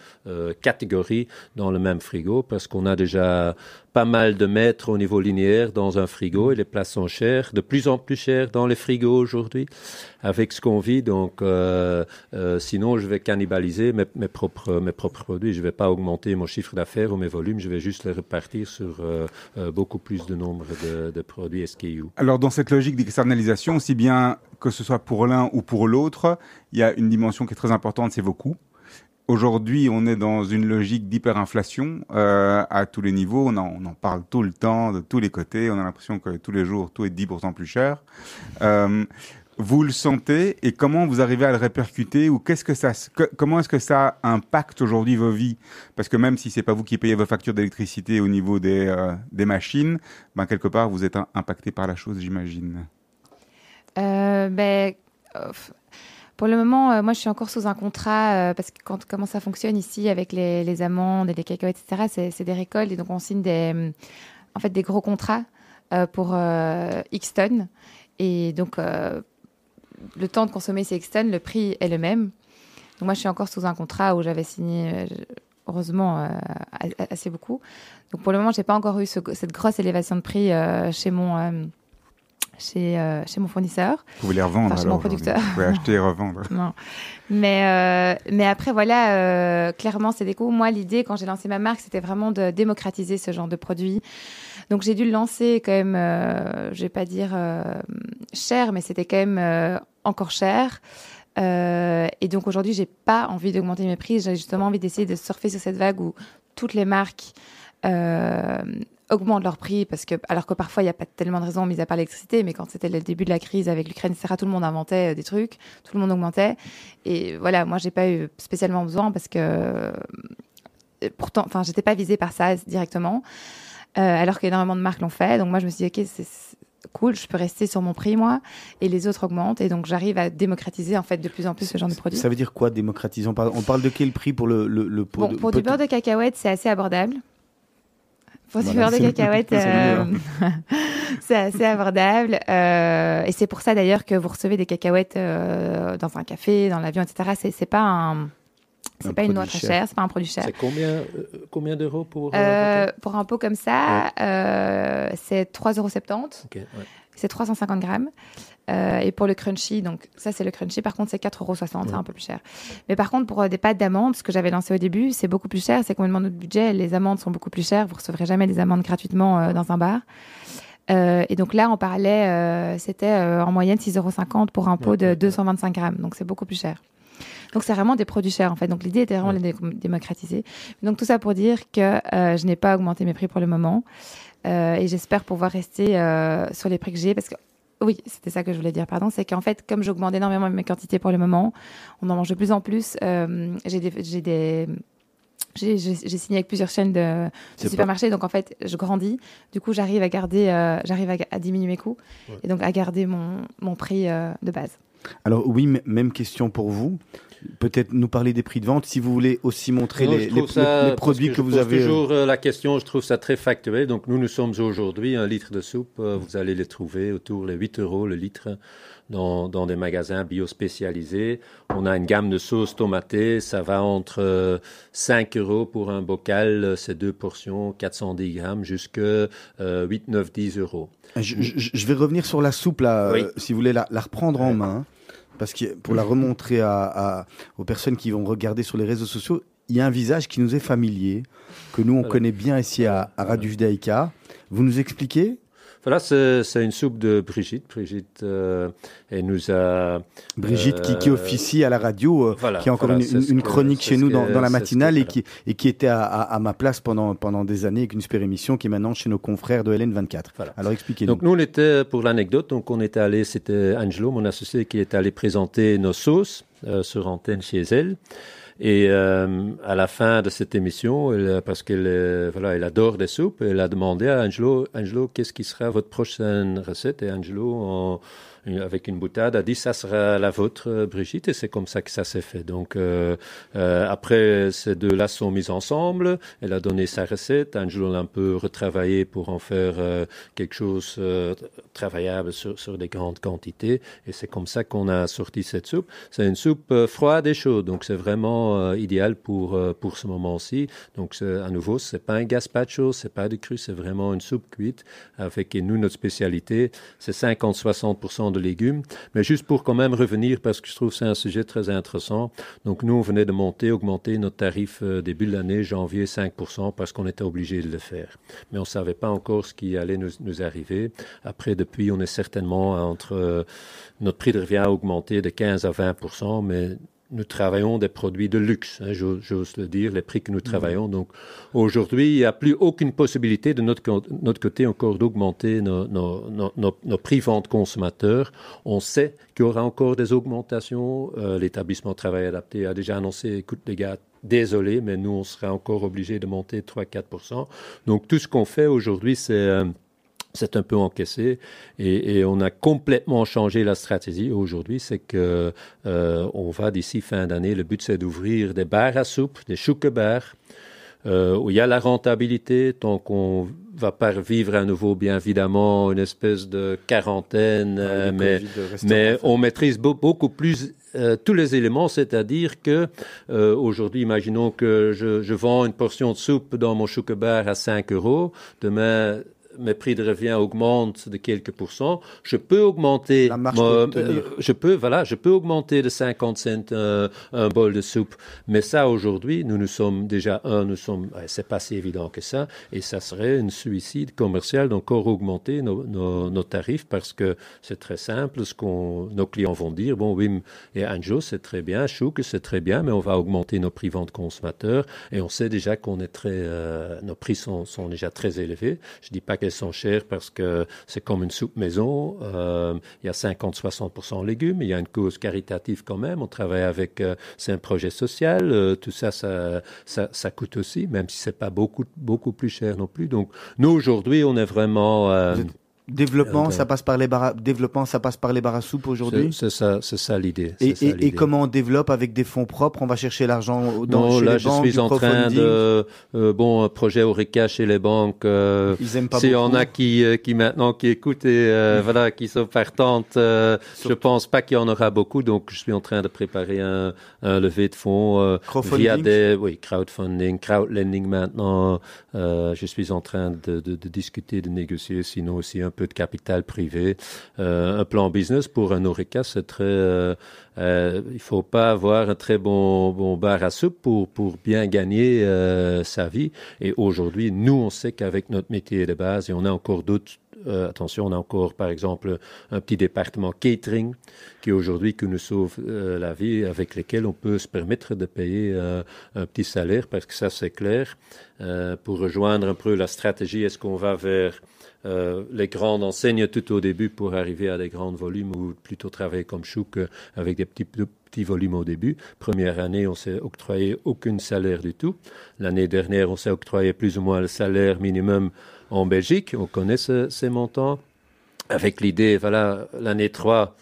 catégories dans le même frigo parce qu'on a déjà pas mal de mètres au niveau linéaire dans un frigo et les places sont chères, de plus en plus chères dans les frigos aujourd'hui avec ce qu'on vit. Donc, sinon, je vais cannibaliser mes, mes propres, mes propres produits. Je ne vais pas augmenter mon chiffre d'affaires ou mes volumes. Je vais juste les repartir sur beaucoup plus de nombre de, produits SKU. Alors, dans cette logique d'externalisation, aussi bien que ce soit pour l'un ou pour l'autre, il y a une dimension qui est très importante, c'est vos coûts. Aujourd'hui, on est dans une logique d'hyperinflation euh, à tous les niveaux. On en, on en parle tout le temps, de tous les côtés. On a l'impression que tous les jours, tout est 10% plus cher. Euh, vous le sentez et comment vous arrivez à le répercuter ou qu'est-ce que ça, comment est-ce que ça impacte aujourd'hui vos vies? Parce que même si c'est pas vous qui payez vos factures d'électricité au niveau des, euh, des machines, ben quelque part vous êtes impacté par la chose, j'imagine. Euh, ben, pour le moment, euh, moi, je suis encore sous un contrat parce que quand, comment ça fonctionne ici avec les, les amandes et les cacahuètes, etc., c'est, des récoltes et donc on signe des, en fait, des gros contrats pour X tonnes. Et donc, le temps de consommer tonnes, le prix est le même. Donc, moi, je suis encore sous un contrat où j'avais signé, euh, heureusement, euh, assez beaucoup. Donc, pour le moment, j'ai pas encore eu ce- cette grosse élévation de prix euh, chez mon. euh, chez, chez mon fournisseur. Vous les revendre Enfin, chez alors mon producteur. Vous pouvez acheter et revendre. Non. Mais, mais après, voilà, clairement, c'est des coûts. Moi, l'idée, quand j'ai lancé ma marque, c'était vraiment de démocratiser ce genre de produit. Donc, j'ai dû le lancer quand même, euh, je vais pas dire euh, cher, mais c'était quand même euh, encore cher. Euh, et donc, aujourd'hui, j'ai pas envie d'augmenter mes prix. J'ai justement envie d'essayer de surfer sur cette vague où toutes les marques augmentent leurs prix parce que, alors que parfois, il n'y a pas tellement de raisons, mis à part l'électricité, mais quand c'était le début de la crise avec l'Ukraine, tout le monde inventait des trucs, tout le monde augmentait. Et voilà, moi, j'ai pas eu spécialement besoin parce que, pourtant, enfin, j'étais pas visée par ça directement, alors qu'énormément de marques l'ont fait. Donc, moi, je me suis dit, OK, c'est cool, je peux rester sur mon prix, moi, et les autres augmentent. Et donc, j'arrive à démocratiser, en fait, de plus en plus ce genre de produit. Ça veut dire quoi démocratiser on parle, on parle de quel prix pour le, le, le pot Bon, de- pour pot du beurre de cacahuète, c'est assez abordable. Pour du beurre de cacahuète, c'est euh, c'est assez abordable. Euh, et c'est pour ça d'ailleurs que vous recevez des cacahuètes euh, dans un café, dans l'avion, etc. C'est c'est pas un, c'est Un pas une noix très chère, c'est pas un produit cher. C'est combien, euh, combien d'euros pour euh, Euh, pour un pot comme ça, euh, c'est 3,70 euros. ok, ouais. C'est 350 grammes. Et pour le crunchy, donc ça c'est le crunchy, par contre c'est 4,60 euros, c'est un peu plus cher. Mais par contre pour des pâtes d'amandes, ce que j'avais lancé au début, c'est beaucoup plus cher, c'est complètement notre budget, les amandes sont beaucoup plus chères, vous recevrez jamais des amandes gratuitement dans un bar. Euh, et donc là on parlait, euh, c'était euh, en moyenne 6,50 euros pour un pot de 225 grammes, donc c'est beaucoup plus cher. Donc c'est vraiment des produits chers en fait. Donc l'idée était vraiment de les dé- démocratiser. Donc tout ça pour dire que euh, je n'ai pas augmenté mes prix pour le moment. Euh, et j'espère pouvoir rester euh, sur les prix que j'ai parce que oui, c'était ça que je voulais dire, pardon. C'est qu'en fait, comme j'augmente énormément mes quantités pour le moment, on en mange de plus en plus. j'ai des, j'ai des, j'ai, j'ai- j'ai signé avec plusieurs chaînes de, de supermarchés, donc en fait, je grandis. Du coup, j'arrive à garder, euh, j'arrive à, à diminuer mes coûts et donc à garder mon, mon prix euh, de base. Alors oui, même question pour vous. Peut-être nous parler des prix de vente. Si vous voulez aussi montrer Non, les, produits que, que, je vous pose avez. euh, toujours euh, la question, je trouve ça très factuel. Donc nous, nous sommes aujourd'hui un litre de soupe. euh, vous allez les trouver autour de 8 euros le litre dans, dans des magasins bio spécialisés. On a une gamme de sauces tomatées. Ça va entre euh, 5 euros pour un bocal, c'est deux portions, 410 grammes, jusque euh, 8, 9, 10 euros. Je, je- je vais revenir sur la soupe là, Oui. euh, si vous voulez la, la reprendre en main, parce que pour la remontrer à, à- aux personnes qui vont regarder sur les réseaux sociaux, il y a un visage qui nous est familier, que nous on Voilà. connaît bien ici à, à Radio Judaïka. Vous nous expliquez Voilà, c'est une soupe de Brigitte. Brigitte, euh, elle nous a... Brigitte qui, qui Euh, officie à la radio, euh, voilà, qui a encore voilà, une, que- chronique chez nous dans, dans la matinale et qui, et qui était à, à- à ma place pendant, pendant des années avec une super émission qui est maintenant chez nos confrères de LN24. Voilà. Alors expliquez-nous. Donc nous, on était, pour l'anecdote, donc on était allé, c'était Angelo, mon associé, qui est allé présenter nos sauces euh, sur antenne chez elle. Et euh, à la fin de cette émission, elle, parce qu'elle euh, voilà, elle adore des soupes, elle a demandé à Angelo, Angelo, qu'est-ce qui sera votre prochaine recette Et Angelo, en avec une boutade, a dit ça sera la vôtre, euh, Brigitte, et c'est comme ça que ça s'est fait. Donc euh, euh, après, ces deux-là sont mis ensemble. Elle a donné sa recette. Angelo l'a un peu retravaillé pour en faire euh, quelque chose euh, travaillable sur, sur des grandes quantités. Et c'est comme ça qu'on a sorti cette soupe. C'est une soupe euh, froide et chaude, donc c'est vraiment idéal pour pour ce moment-ci. Donc à nouveau, c'est pas un gazpacho, c'est pas du cru, c'est vraiment une soupe cuite avec et nous notre spécialité, c'est 50-60% légumes. Mais juste pour quand même revenir parce que je trouve que c'est un sujet très intéressant. Donc nous on venait de monter, augmenter notre tarif euh, début de l'année janvier 5% parce qu'on était obligé de le faire. Mais on savait pas encore ce qui allait nous, nous arriver. Après depuis, on est certainement entre euh, notre prix de revient a augmenté de 15 à 20%, mais nous travaillons des produits de luxe, hein, j'ose le dire, les prix que nous travaillons. Donc aujourd'hui, il n'y a plus aucune possibilité de notre, notre côté encore d'augmenter nos, nos, nos, nos- nos prix vente consommateurs. On sait qu'il y aura encore des augmentations. Euh, L'établissement Travail Adapté a déjà annoncé, écoute les gars, désolé, mais nous, on sera encore obligé de monter 3-4%. Donc tout ce qu'on fait aujourd'hui, c'est... euh, c'est un peu encaissé et, et on a complètement changé la stratégie aujourd'hui. C'est que euh, on va d'ici fin d'année. Le but c'est d'ouvrir des bars à soupe, des chouque-bars, euh, où il y a la rentabilité. Tant qu'on va pas vivre à nouveau, bien évidemment, une espèce de quarantaine, Le mais on maîtrise beau- beaucoup plus euh, tous les éléments, c'est-à-dire que euh, aujourd'hui, imaginons que je, je vends une portion de soupe dans mon chouque-bar à 5 euros. Demain, mes prix de revient augmentent de quelques pourcents. Je peux augmenter, La marge mon- euh, je peux, voilà, je peux augmenter de 50 cents un bol de soupe. Mais ça, aujourd'hui, nous nous sommes déjà un, nous sommes, c'est pas si évident que ça, et ça serait un suicide commercial d'encore augmenter nos, nos, nos tarifs parce que c'est très simple. Ce qu'on, nos clients vont dire, bon, Wim et Anjo, c'est très bien, Chouk, c'est très bien, mais on va augmenter nos prix vente consommateurs et on sait déjà qu'on est très, euh, nos prix sont, sont déjà très élevés. Je dis pas sont chères parce que c'est comme une soupe maison. Euh, il y a 50-60% légumes. Il y a une cause caritative quand même. On travaille avec, euh, c'est un projet social. Euh, tout ça, ça, ça, ça coûte aussi, même si c'est pas beaucoup, beaucoup plus cher non plus. Donc, nous, aujourd'hui, on est vraiment, Développement, ça passe par les bar développement, ça passe par les bars à soupe aujourd'hui. c'est ça, c'est ça l'idée. Et, et- et comment on développe avec des fonds propres? On va chercher l'argent dans Non, chez là, les je banques, suis en train de, euh, bon, un projet Oreca chez les banques. Euh, Ils aiment pas S'il y en beaucoup. a qui, euh, qui maintenant qui écoutent et euh, voilà, qui sont partantes, euh, je pense pas qu'il y en aura beaucoup. Donc, je suis en train de préparer un, un levée de fonds euh, Crowdfunding? via des, oui, crowdfunding, crowdlending maintenant. Euh, je suis en train de, de, de discuter, de négocier, sinon aussi un peu de capital privé. Euh, un plan business pour un Oreca, c'est très. Euh, euh, il faut pas avoir un très bon, bon bar à soupe pour, pour bien gagner euh, sa vie. Et aujourd'hui, nous, on sait qu'avec notre métier de base, et on a encore d'autres. attention, on a encore, par exemple, un petit département catering qui aujourd'hui que nous sauve la vie, avec lesquels on peut se permettre de payer un petit salaire, parce que ça, c'est clair. Pour rejoindre un peu la stratégie, est-ce qu'on va vers euh, les grandes enseignes tout au début pour arriver à des grands volumes ou plutôt travailler comme Chouk avec des petits, petits volumes au début. Première année, on s'est octroyé aucun salaire du tout. L'année dernière, on s'est octroyé plus ou moins le salaire minimum en Belgique. On connaît ce- ces montants. Avec l'idée, voilà, l'année 3,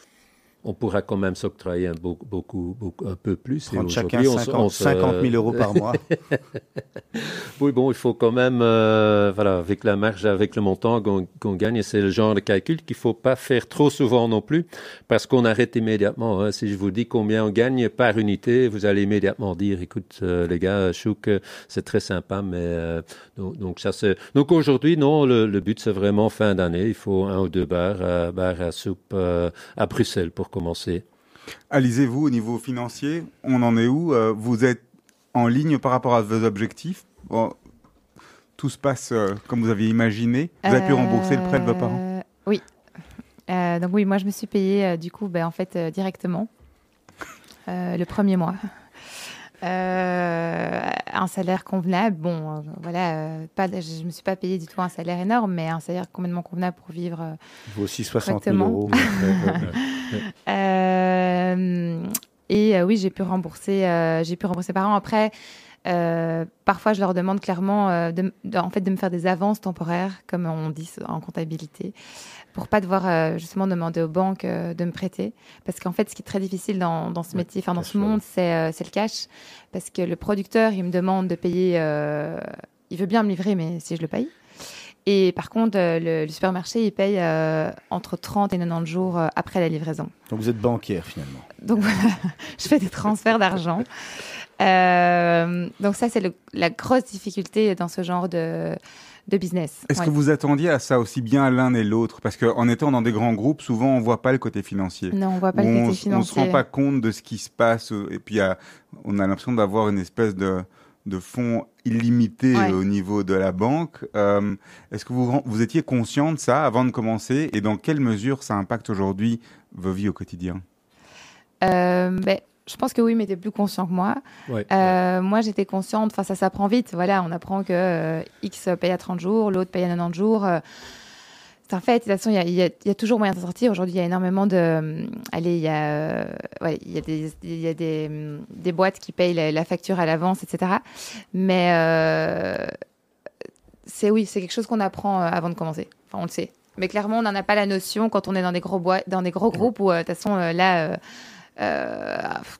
on pourra quand même s'octroyer un, beaucoup, beaucoup, beaucoup- un peu plus. Prendre chacun aujourd'hui, on se- 50, on se- 50 000 euros par mois. oui, bon, il faut quand même, euh, voilà, avec la marge, avec le montant qu'on gagne, c'est le genre de calcul qu'il faut pas faire trop souvent non plus, parce qu'on arrête immédiatement. hein. Si je vous dis combien on gagne par unité, vous allez immédiatement dire, écoute, euh, les gars, Chouk, c'est très sympa, mais euh, donc, donc ça c'est. Donc aujourd'hui, non, le, le but c'est vraiment fin d'année. Il faut un ou deux bars, bars à soupe à Bruxelles pour commencer. Alisez-vous au niveau financier, on en est où Euh, Vous êtes en ligne par rapport à vos objectifs? Bon, Tout se passe euh, comme vous aviez imaginé Vous avez pu rembourser le prêt de vos parents? Euh, Oui. Euh, donc oui, moi je me suis payée euh, du coup, ben, en fait euh, directement euh, le premier mois. Euh, un salaire convenable, bon, euh, voilà, euh, pas, je me suis pas payée du tout un salaire énorme, mais un salaire complètement convenable pour vivre Il vaut aussi 60 000 Correctement. euros. Et oui, j'ai pu rembourser, j'ai pu rembourser par an. Après, Euh, parfois, je leur demande clairement euh, de, de- en fait, de me faire des avances temporaires, comme on dit en comptabilité, pour pas devoir euh, justement demander aux banques de me prêter. Parce qu'en fait, ce qui est très difficile dans, dans ce métier, enfin dans cash ce monde, c'est le cash. Parce que le producteur, il me demande de payer, il veut bien me livrer, mais si je le paye. Et par contre, le, le supermarché, il paye euh, entre 30 et 90 jours euh, après la livraison. Donc vous êtes banquière finalement. Donc voilà, je fais des transferts d'argent. Euh, donc ça, c'est la grosse difficulté dans ce genre de, de business. Est-ce Ouais. que vous attendiez à ça aussi bien l'un et l'autre? Parce qu'en étant dans des grands groupes, souvent on voit pas le côté financier. Non, on voit pas le côté s- on se financier. rend pas compte de ce qui se passe euh, et puis a- on a l'impression d'avoir une espèce de, de fonds illimité Ouais. au niveau de la banque. Euh, Est-ce que vous, vous étiez conscient de ça avant de commencer? Et dans quelle mesure ça impacte aujourd'hui vos vies au quotidien? Euh, ben, je pense que oui, mais t'es plus conscient que moi. Ouais. Euh, moi, j'étais consciente, enfin, ça s'apprend vite. Voilà, on apprend que euh, X paye à 30 jours, l'autre paye à 90 jours. euh, c'est un fait. De toute façon, il y a, y y toujours moyen de sortir. Aujourd'hui, il y a énormément de. euh, allez, il y a, ouais, y a, des, y a des, des boîtes qui payent la, la facture à l'avance, etc. Mais c'est oui, c'est quelque chose qu'on apprend avant de commencer. Enfin, on le sait. Mais clairement, on n'en a pas la notion quand on est dans des gros, boîtes, dans des gros groupes où, de toute façon, là. Euh,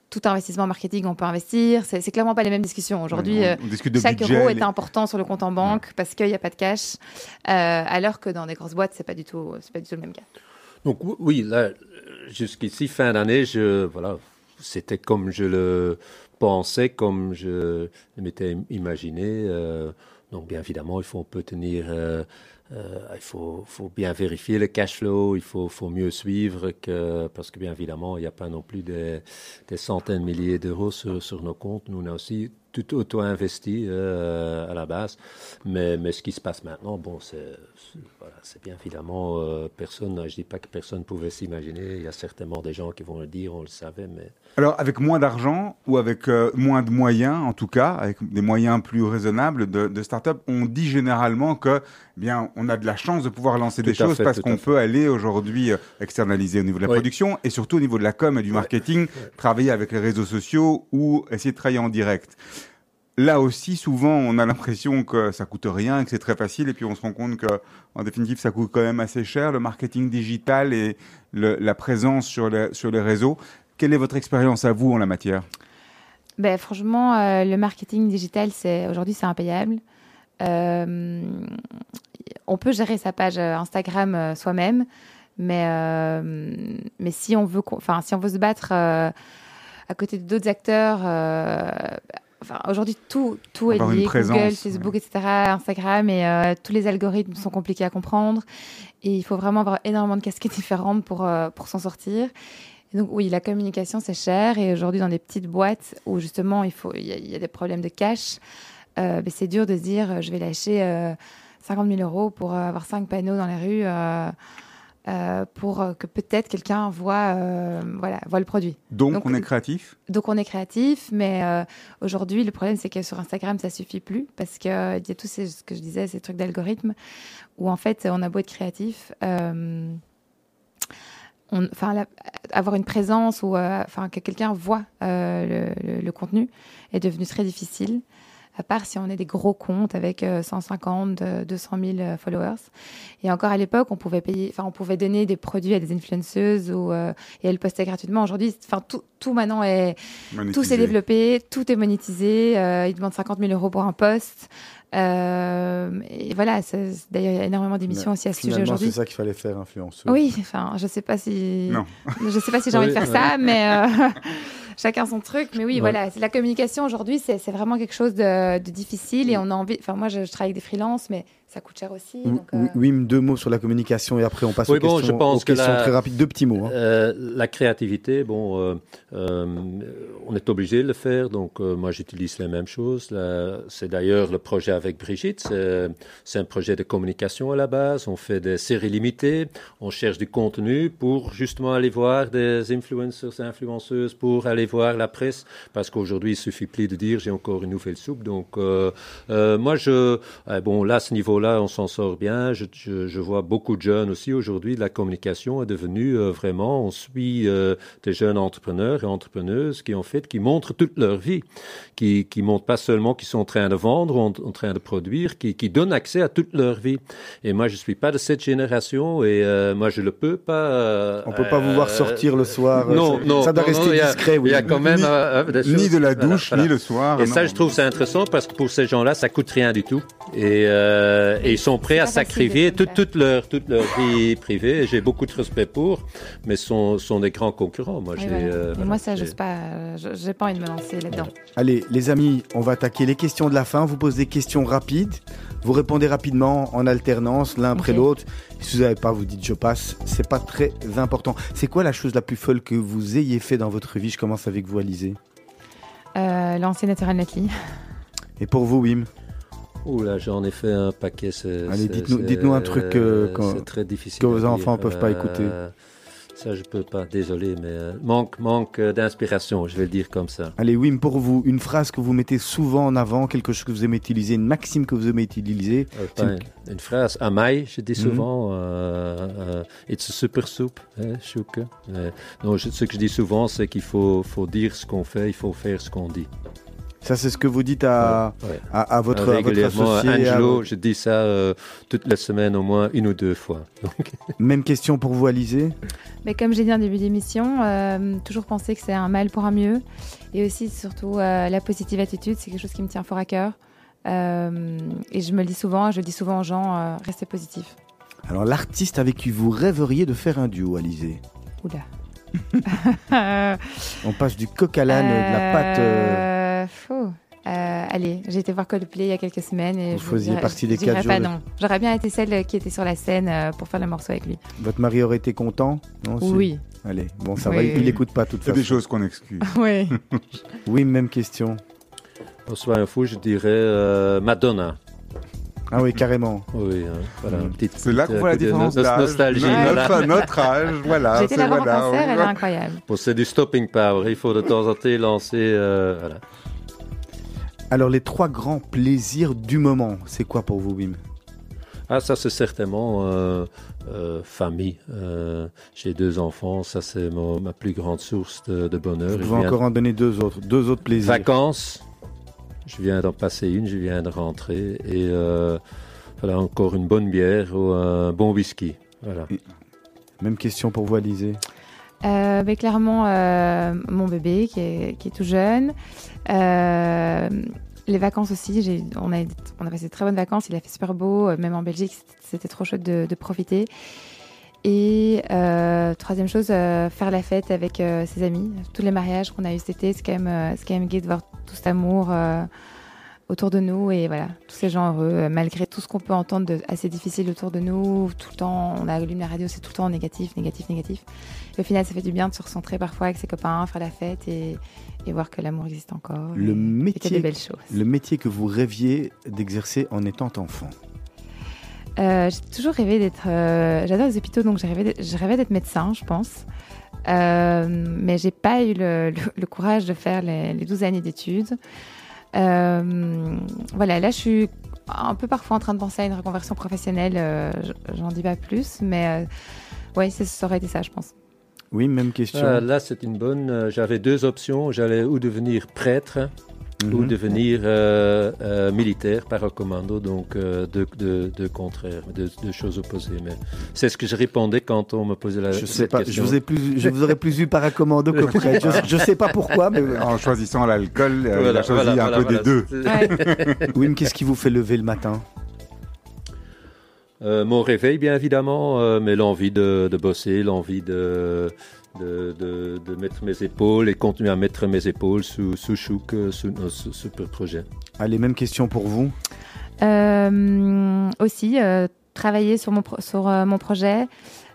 tout investissement marketing, on peut investir. C'est c'est clairement pas les mêmes discussions. Aujourd'hui, on, euh, on discute de chaque budget. euro les- est important sur le compte en banque parce qu'il n'y a pas de cash. Euh, alors que dans des grosses boîtes, c'est pas du tout, c'est pas du tout le même cas. Donc oui, là, jusqu'ici, fin d'année, je, voilà, c'était comme je le pensais, comme je m'étais imaginé. euh, donc bien évidemment, il faut un peu tenir, euh, il faut, faut bien vérifier le cash flow, il faut, faut mieux suivre que, parce que bien évidemment, il n'y a pas non plus des, des centaines de milliers d'euros sur, sur nos comptes. Nous, on a aussi tout auto-investi euh, à la base. Mais, mais ce qui se passe maintenant, bon, c'est voilà, bien évidemment euh, personne. Je dis pas que personne pouvait s'imaginer. Il y a certainement des gens qui vont le dire, on le savait, mais Alors, avec moins d'argent ou avec moins de moyens, en tout cas, avec des moyens plus raisonnables de, de start-up, on dit généralement que, bien, on a de la chance de pouvoir lancer Tout des choses fait, parce qu'on peut aller aujourd'hui euh, externaliser au niveau de la Oui. production et surtout au niveau de la com et du marketing, travailler avec les réseaux sociaux ou essayer de travailler en direct. Là aussi, souvent, on a l'impression que ça coûte rien, que c'est très facile, et puis on se rend compte que, en définitive, ça coûte quand même assez cher, le marketing digital et le- la présence sur les, sur les réseaux. Quelle est votre expérience à vous en la matière? Ben, franchement, euh, le marketing digital, c'est aujourd'hui, c'est impayable. Euh, on peut gérer sa page euh, Instagram euh, soi-même, mais mais si on veut, enfin, si on veut se battre à côté d'autres acteurs. Enfin, aujourd'hui, tout, tout est Avoir lié. présence, Google, Facebook, etc., Instagram, et euh, tous les algorithmes sont compliqués à comprendre. Et il faut vraiment avoir énormément de casquettes différentes pour, euh, pour s'en sortir. Et donc oui, la communication c'est cher et aujourd'hui dans des petites boîtes où justement il faut il y, y a des problèmes de cash, euh, ben, c'est dur de se dire euh, je vais lâcher euh, 50 000 euros pour euh, avoir cinq panneaux dans les rues euh, pour que peut-être quelqu'un voit euh, voilà voit le produit. Donc, Donc, on est créatif? Donc on est créatif, mais euh, aujourd'hui le problème c'est que sur Instagram ça suffit plus parce que euh, il y a ces, ce que je disais ces trucs d'algorithme où en fait on a beau être créatif, enfin avoir une présence ou enfin que quelqu'un voit le, le- le contenu est devenu très difficile. À part si on est des gros comptes avec euh, 150, euh, 200 000 euh, followers. Et encore à l'époque, on pouvait payer, enfin, on pouvait donner des produits à des influenceuses ou, euh, et elles postaient gratuitement. Aujourd'hui, enfin, tout, tout maintenant est, tout s'est développé, tout est monétisé. Euh, ils demandent 50 000 euros pour un poste. Euh, et voilà, d'ailleurs, il y a énormément d'émissions aussi à ce sujet aujourd'hui. c'est ça qu'il fallait faire, influenceuse. Oui, enfin, je sais pas si, Non. je sais pas si j'ai envie de faire ça, mais euh, chacun son truc. Mais oui, Ouais. voilà, la communication aujourd'hui, c'est c'est vraiment quelque chose de, de difficile et on a envie. Enfin, moi, je, je travaille avec des freelances, mais ça coûte cher aussi. Oui, donc, euh, Wim, deux mots sur la communication et après on passe Oui, aux bon, questions, je pense aux que questions la- très rapides. Deux petits mots. hein. Euh, la créativité, bon, euh, euh, on est obligé de le faire, donc euh, moi j'utilise les mêmes choses. Là, C'est d'ailleurs le projet avec Brigitte, c'est un projet de communication à la base. On fait des séries limitées, on cherche du contenu pour justement aller voir des influencers, influenceuses, pour aller voir la presse, parce qu'aujourd'hui il suffit plus de dire j'ai encore une nouvelle soupe. Donc euh, euh, moi je, euh, bon là à ce niveau on s'en sort bien. Je, je, je vois beaucoup de jeunes aussi aujourd'hui. La communication est devenue euh, vraiment, on suit euh, des jeunes entrepreneurs et entrepreneuses qui en fait, qui montrent toute leur vie, qui, qui montrent pas seulement qu'ils sont en train de vendre ou en, en train de produire, qui, qui donnent accès à toute leur vie. Et moi, je suis pas de cette génération et euh, moi, je le peux pas. On peut pas vous voir sortir le soir. Non, ça, non, ça doit non, rester non, a- discret. Oui. Il y a quand même Ni- de la douche, voilà. ni le soir. Et ça, je trouve ça intéressant parce que pour ces gens-là, ça coûte rien du tout. Et, euh, et ils sont prêts à pas sacrifier toute, toute leur, toute leur vie privée. J'ai beaucoup de respect pour, mais sont, sont des grands concurrents. Moi, j'ai, voilà. euh, Mais voilà, moi, ça, pas. euh, je- J'ai pas envie de me lancer là-dedans. Allez, les amis, on va attaquer les questions de la fin. Vous posez des questions rapides. Vous répondez rapidement en alternance, l'un après l'autre. Si vous n'avez pas, vous dites je passe. C'est pas très important. C'est quoi la chose la plus folle que vous ayez fait dans votre vie? Je commence avec vous, Alizé. Euh, lancer Natural Nutly. Et pour vous, Wim? Ouh là, j'en ai fait un paquet. Allez, dites-nous- un truc, euh, quand- c'est très difficile. que vos enfants dire. peuvent pas écouter. Ça, je peux pas. Désolé, mais euh, manque, manque euh, d'inspiration. Je vais le dire comme ça. Allez, Wim, pour vous, une phrase que vous mettez souvent en avant, quelque chose que vous aimez utiliser, une maxime que vous aimez utiliser. Euh, enfin, une phrase, amai, je dis Mhm. souvent, euh, euh, it's a super soup, hein. Euh, non, je- ce que je dis souvent, c'est qu'il faut, faut dire ce qu'on fait, il faut faire ce qu'on dit. Ça, c'est ce que vous dites à, Ouais, ouais. à, à votre, à votre associé. à Angelo, je dis ça euh, toutes les semaines au moins une ou deux fois. Donc, Même question pour vous, Alizé. Mais comme j'ai dit en début d'émission, euh, toujours penser que c'est un mal pour un mieux. Et aussi, surtout, euh, la positive attitude, c'est quelque chose qui me tient fort à cœur. Euh, et je me le dis souvent, je le dis souvent aux gens, euh, restez positif. Alors, l'artiste avec qui vous rêveriez de faire un duo, Alizé Oula. On passe du coq à l'âne, de la pâte. Euh, euh. Euh, allez, j'ai été voir Coldplay il y a quelques semaines et Vous je faisiez dirais- partie des quatre pas non. J'aurais bien été celle qui était sur la scène euh, pour faire le morceau avec lui. Votre mari aurait été content Non, c'est- Oui. Allez, bon, ça Oui, va, oui, il n'écoute pas de toute Il y a des façon. choses qu'on excuse. oui. Oui, même question. pour soit un fou, je dirais euh, Madonna. Ah oui, carrément. Oui, hein, voilà, Mm. C'est là qu'on voit la différence d'âge. nostalgie. Notre- voilà. Notre âge, voilà. C'est voir en voilà, concert, elle est incroyable. Bon, c'est du stopping power. Il faut de temps en temps lancer. euh, voilà. Alors, les trois grands plaisirs du moment, c'est quoi pour vous, Wim? Ah, ça, c'est certainement euh, euh, famille. Euh, J'ai deux enfants. Ça, c'est ma plus grande source de, de bonheur. Vous Je viens- encore en donner deux autres, deux autres plaisirs. Vacances. Je viens d'en passer une. Je viens de rentrer. Et voilà, encore une bonne bière ou un bon whisky. Voilà. Même question pour vous, Alizé? Euh, mais clairement, euh, mon bébé qui est, qui est tout jeune. Euh, les vacances aussi, on a, on a passé de très bonnes vacances. Il a fait super beau, euh, même en Belgique, c'était- trop chouette de, profiter. Et troisième chose, faire la fête avec ses amis. Tous les mariages qu'on a eu cet été, c'est quand même, quand même gai de voir tout cet amour autour de nous et voilà, tous ces gens heureux, euh, malgré tout ce qu'on peut entendre de assez difficile autour de nous. Tout le temps, on allume la radio, c'est tout le temps négatif, négatif, négatif. Et au final, ça fait du bien de se recentrer parfois avec ses copains, faire la fête et, et voir que l'amour existe encore. Le et, et qu'il y a métier, des belles choses. le métier que vous rêviez d'exercer en étant enfant. Euh, j'ai toujours rêvé d'être. euh, J'adore les hôpitaux, donc j'ai rêvé d'être- je rêvais d'être médecin, je pense. Euh, mais j'ai pas eu le, le- le courage de faire les, les 12 années d'études. Euh, voilà, là je suis un peu parfois en train de penser à une reconversion professionnelle. euh, J'en dis pas plus, mais euh, ouais, ça, aurait été ça, je pense. Oui, même question. Là, c'est une bonne. J'avais deux options. J'allais ou devenir prêtre ou Mhm. devenir euh, euh, militaire paracommando, donc euh, deux, deux, deux contraires, deux, deux choses opposées. Mais c'est ce que je répondais quand on me posait la Je sais cette pas, je question. vous, ai plus, je vous aurais plus vu paracommando que prêtre. Je, je sais pas pourquoi, mais En choisissant l'alcool, euh, il Voilà, a choisi voilà, un voilà, peu voilà. des deux. Wim, qu'est-ce qui vous fait lever le matin? Euh, mon réveil, bien évidemment, euh, mais l'envie de, de bosser, l'envie de, de, de, de mettre mes épaules et continuer à mettre mes épaules sous, sous Chouk, euh, sous nos su- super projet. Allez, même question pour vous? Euh, aussi, euh, travailler sur mon, pro- sur, euh, mon projet,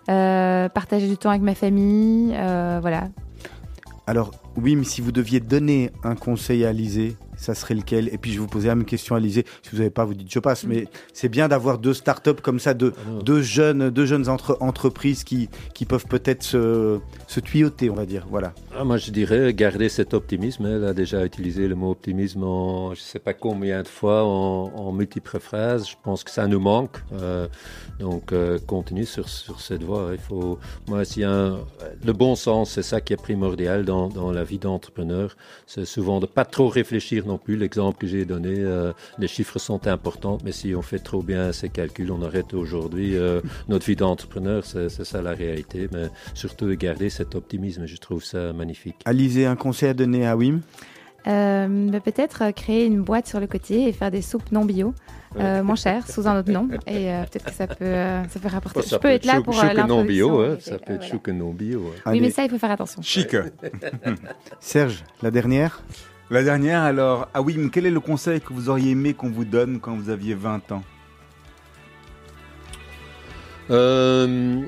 euh, partager du temps avec ma famille, euh, voilà. Alors, Wim, si vous deviez donner un conseil à Alizé, ça serait lequel? Et puis je vous poser la même question, Alizé. Si vous n'avez pas, vous dites je passe. Mais c'est bien d'avoir deux startups comme ça, deux, Ah deux jeunes, deux jeunes entre, entreprises qui, qui peuvent peut-être se, se tuyauter, on va dire. Voilà. Ah, moi, je dirais garder cet optimisme. Elle a déjà utilisé le mot optimisme en je sais pas combien de fois en, en multiples phrases. Je pense que ça nous manque. Euh, donc, euh, continue sur, sur cette voie. Il faut, moi, a un- le bon sens, c'est ça qui est primordial dans, dans la vie d'entrepreneur. C'est souvent de pas trop réfléchir non plus. L'exemple que j'ai donné, euh, les chiffres sont importants, mais si on fait trop bien ces calculs, on arrête aujourd'hui euh, notre vie d'entrepreneur. C'est c'est ça la réalité. Mais surtout de garder cet optimisme. Je trouve ça magnifique. Alizé, un conseil à donner à Wim? Euh, bah, Peut-être créer une boîte sur le côté et faire des soupes non bio, euh, moins chères, sous un autre nom. Et euh, peut-être que ça peut, euh, ça peut rapporter. Ça je peux être là pour chou euh, que non bio, l'introduction. hein. Ça peut euh, être voilà. chou que non bio. hein. Oui, Allez, mais ça, il faut faire attention. Chic. Serge, la dernière? La dernière, alors, ah oui, mais quel est le conseil que vous auriez aimé qu'on vous donne quand vous aviez 20 ans? Euh,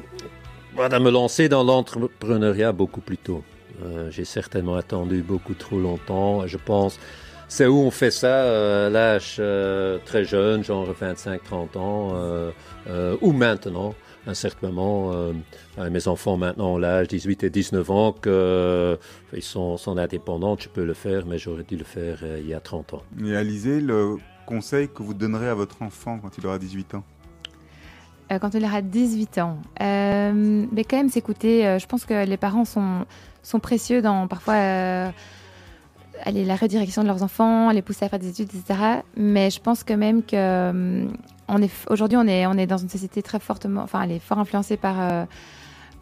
voilà, me lancer dans l'entrepreneuriat beaucoup plus tôt. Euh, J'ai certainement attendu beaucoup trop longtemps. Je pense, c'est où on fait ça euh, à l'âge très jeune, genre 25-30 ans, ou maintenant. À un certain moment, euh, mes enfants maintenant ont l'âge 18 et 19 ans que euh, ils sont, sont indépendants, je peux le faire, mais j'aurais dû le faire euh, il y a 30 ans. Et Alizé, le conseil que vous donnerez à votre enfant quand il aura 18 ans? Euh, quand il aura 18 ans. Euh, mais quand même s'écouter. euh, je pense que les parents sont, sont précieux dans parfois la redirection de leurs enfants, les pousser à faire des études, etc. Mais je pense quand même que euh, on est aujourd'hui on est on est dans une société très fortement, enfin elle est fort influencée par. euh,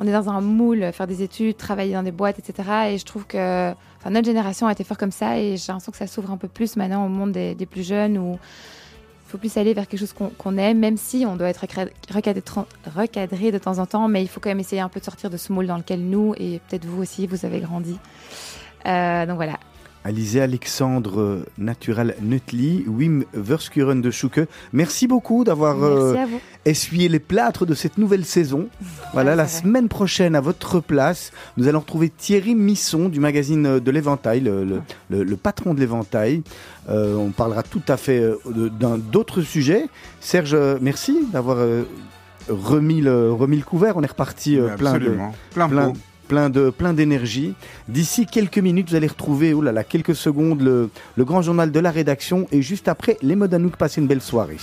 on est dans un moule, faire des études, travailler dans des boîtes, etc. Et je trouve que notre génération a été fort comme ça et j'ai l'impression que ça s'ouvre un peu plus maintenant au monde des, plus jeunes où il faut plus aller vers quelque chose qu'on aime, même si on doit être recadré de temps en temps, mais il faut quand même essayer un peu de sortir de ce moule dans lequel nous, et peut-être vous aussi, vous avez grandi. Euh, donc voilà. Alizé Alexandre Natural Nutli, Wim Verskuren de Chouke. Merci beaucoup d'avoir euh, essuyé les plâtres de cette nouvelle saison. Voilà, la semaine prochaine, à votre place, nous allons retrouver Thierry Misson du magazine euh, de l'Éventail, le, le- le- le patron de l'Éventail. Euh, on parlera tout à fait d'un d'autres sujets. Serge, merci d'avoir euh, remis, le, remis le couvert. On est reparti euh, plein de. Plein, plein, pot. Plein de plein d'énergie. D'ici quelques minutes, vous allez retrouver, oh là là, quelques secondes, le, grand journal de la rédaction et juste après, les modes à une belle soirée.